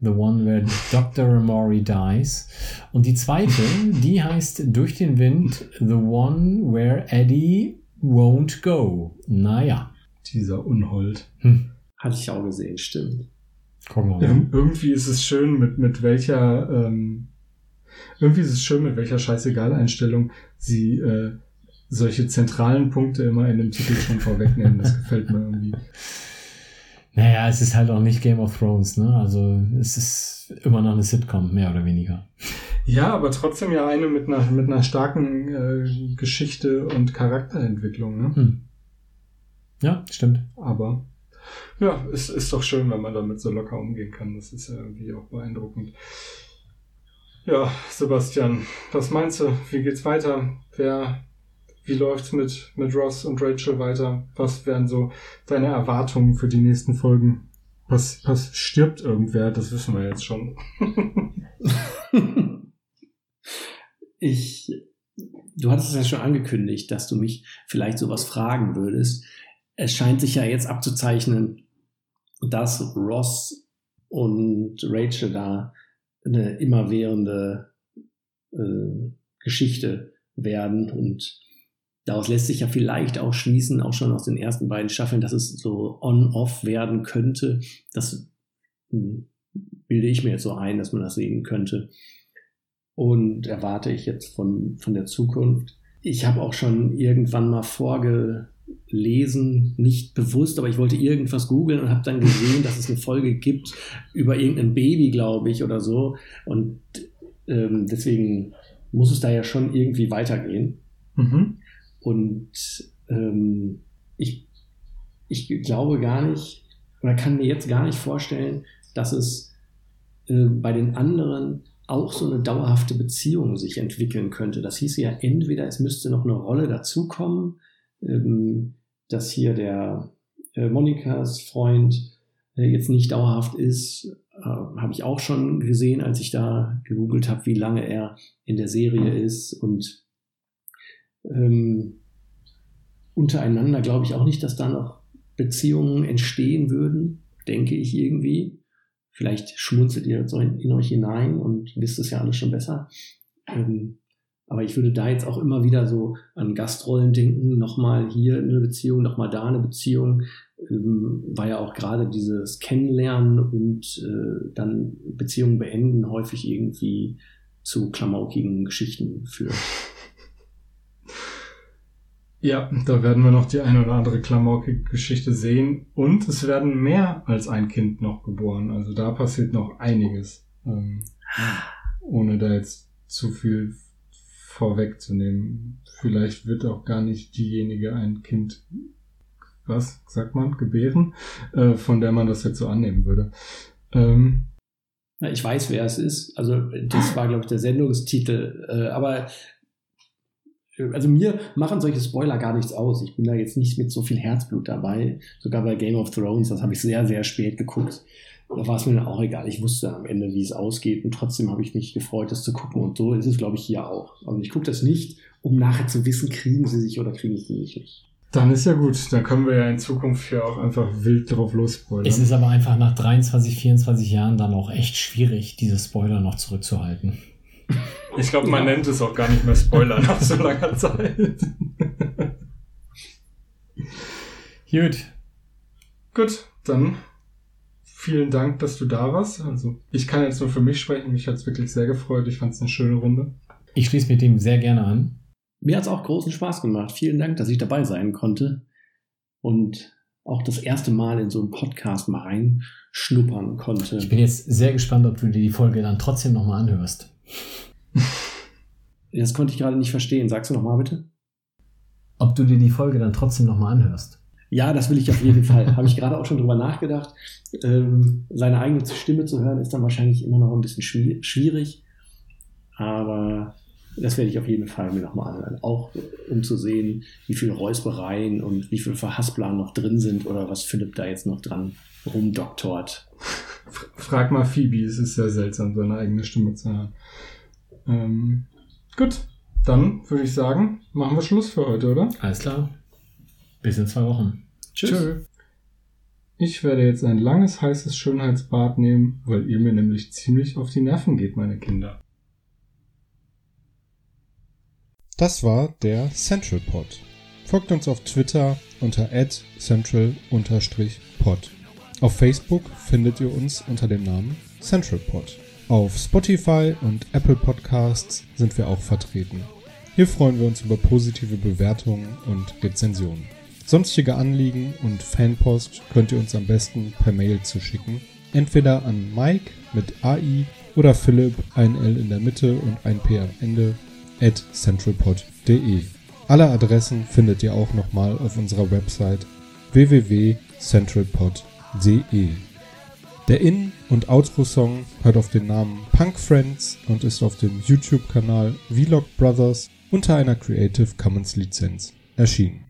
The one where Dr. Amori dies. Und die zweite, die heißt Durch den Wind. The one where Eddie won't go. Naja. Dieser Unhold. Hm. Hatte ich auch gesehen, stimmt. Gucken wir mal. Ir irgendwie ist es schön, mit, mit welcher, ähm, irgendwie ist es schön, mit welcher Scheißegal-Einstellung sie äh, solche zentralen Punkte immer in dem Titel schon vorwegnehmen. Das gefällt mir irgendwie. Naja, es ist halt auch nicht Game of Thrones, ne? Also es ist immer noch eine Sitcom, mehr oder weniger. Ja, aber trotzdem ja eine mit einer, mit einer starken äh, Geschichte und Charakterentwicklung. Ne? Hm. Ja, stimmt. Aber ja, es ist doch schön, wenn man damit so locker umgehen kann. Das ist ja irgendwie auch beeindruckend. Ja, Sebastian, was meinst du? Wie geht's weiter? Wer, wie läuft's mit, mit Ross und Rachel weiter? Was wären so deine Erwartungen für die nächsten Folgen? Was, was stirbt irgendwer? Das wissen wir jetzt schon. ich, du hattest es ja schon angekündigt, dass du mich vielleicht sowas fragen würdest. Es scheint sich ja jetzt abzuzeichnen, dass Ross und Rachel da eine immerwährende äh, Geschichte werden und daraus lässt sich ja vielleicht auch schließen, auch schon aus den ersten beiden Staffeln, dass es so on-off werden könnte. Das hm, bilde ich mir jetzt so ein, dass man das sehen könnte. Und erwarte ich jetzt von, von der Zukunft. Ich habe auch schon irgendwann mal vorgelesen, nicht bewusst, aber ich wollte irgendwas googeln und habe dann gesehen, dass es eine Folge gibt über irgendein Baby, glaube ich, oder so. Und ähm, deswegen muss es da ja schon irgendwie weitergehen. Mhm. Und ähm, ich, ich glaube gar nicht, oder kann mir jetzt gar nicht vorstellen, dass es äh, bei den anderen auch so eine dauerhafte Beziehung sich entwickeln könnte. Das hieße ja entweder, es müsste noch eine Rolle dazukommen, ähm, dass hier der äh, Monikas Freund äh, jetzt nicht dauerhaft ist, äh, habe ich auch schon gesehen, als ich da gegoogelt habe, wie lange er in der Serie ist und ähm, untereinander glaube ich auch nicht, dass da noch Beziehungen entstehen würden, denke ich irgendwie. Vielleicht schmunzelt ihr in, in euch hinein und wisst es ja alles schon besser. Ähm, aber ich würde da jetzt auch immer wieder so an Gastrollen denken, nochmal hier eine Beziehung, nochmal da eine Beziehung, ähm, weil ja auch gerade dieses Kennenlernen und äh, dann Beziehungen beenden häufig irgendwie zu klamaukigen Geschichten führt. Ja, da werden wir noch die eine oder andere klamaukige Geschichte sehen. Und es werden mehr als ein Kind noch geboren. Also da passiert noch einiges. Ähm, ohne da jetzt zu viel vorwegzunehmen. Vielleicht wird auch gar nicht diejenige ein Kind, was sagt man, gebären, äh, von der man das jetzt so annehmen würde. Ähm, ich weiß, wer es ist. Also das war, glaube ich, der Sendungstitel. Äh, aber also mir machen solche Spoiler gar nichts aus. Ich bin da jetzt nicht mit so viel Herzblut dabei. Sogar bei Game of Thrones, das habe ich sehr, sehr spät geguckt. Da war es mir dann auch egal. Ich wusste am Ende, wie es ausgeht und trotzdem habe ich mich gefreut, das zu gucken. Und so ist es, glaube ich, hier auch. Also ich gucke das nicht, um nachher zu wissen, kriegen sie sich oder kriegen sie sich nicht. Dann ist ja gut. Dann können wir ja in Zukunft hier auch einfach wild drauf losspoilern. Es ist aber einfach nach 23, 24 Jahren dann auch echt schwierig, diese Spoiler noch zurückzuhalten. Ich glaube, man ja. nennt es auch gar nicht mehr Spoiler nach so langer Zeit. Gut. Gut, dann vielen Dank, dass du da warst. Also ich kann jetzt nur für mich sprechen. Mich hat es wirklich sehr gefreut. Ich fand es eine schöne Runde. Ich schließe mit dem sehr gerne an. Mir hat es auch großen Spaß gemacht. Vielen Dank, dass ich dabei sein konnte und auch das erste Mal in so einen Podcast mal reinschnuppern konnte. Ich bin jetzt sehr gespannt, ob du dir die Folge dann trotzdem nochmal anhörst. Das konnte ich gerade nicht verstehen. Sagst du nochmal bitte? Ob du dir die Folge dann trotzdem nochmal anhörst. Ja, das will ich auf jeden Fall. Habe ich gerade auch schon drüber nachgedacht. Ähm, seine eigene Stimme zu hören, ist dann wahrscheinlich immer noch ein bisschen schwierig. Aber das werde ich auf jeden Fall mir nochmal anhören. Auch um zu sehen, wie viele Räuspereien und wie viele Verhaspler noch drin sind oder was Philipp da jetzt noch dran rumdoktort. Frag mal Phoebe, es ist sehr seltsam, seine eigene Stimme zu hören. Ähm, gut, dann würde ich sagen, machen wir Schluss für heute, oder? Alles klar. Bis in zwei Wochen. Tschüss. Tschö. Ich werde jetzt ein langes, heißes Schönheitsbad nehmen, weil ihr mir nämlich ziemlich auf die Nerven geht, meine Kinder. Das war der Central Pod. Folgt uns auf Twitter unter central-pod. Auf Facebook findet ihr uns unter dem Namen Central Pod. Auf Spotify und Apple Podcasts sind wir auch vertreten. Hier freuen wir uns über positive Bewertungen und Rezensionen. Sonstige Anliegen und Fanpost könnt ihr uns am besten per Mail zuschicken. Entweder an Mike mit AI oder Philipp, ein L in der Mitte und ein P am Ende, at centralpod.de. Alle Adressen findet ihr auch nochmal auf unserer Website www.centralpod.de. Der In- und Outro-Song hört auf den Namen Punk Friends und ist auf dem YouTube-Kanal Vlog Brothers unter einer Creative Commons Lizenz erschienen.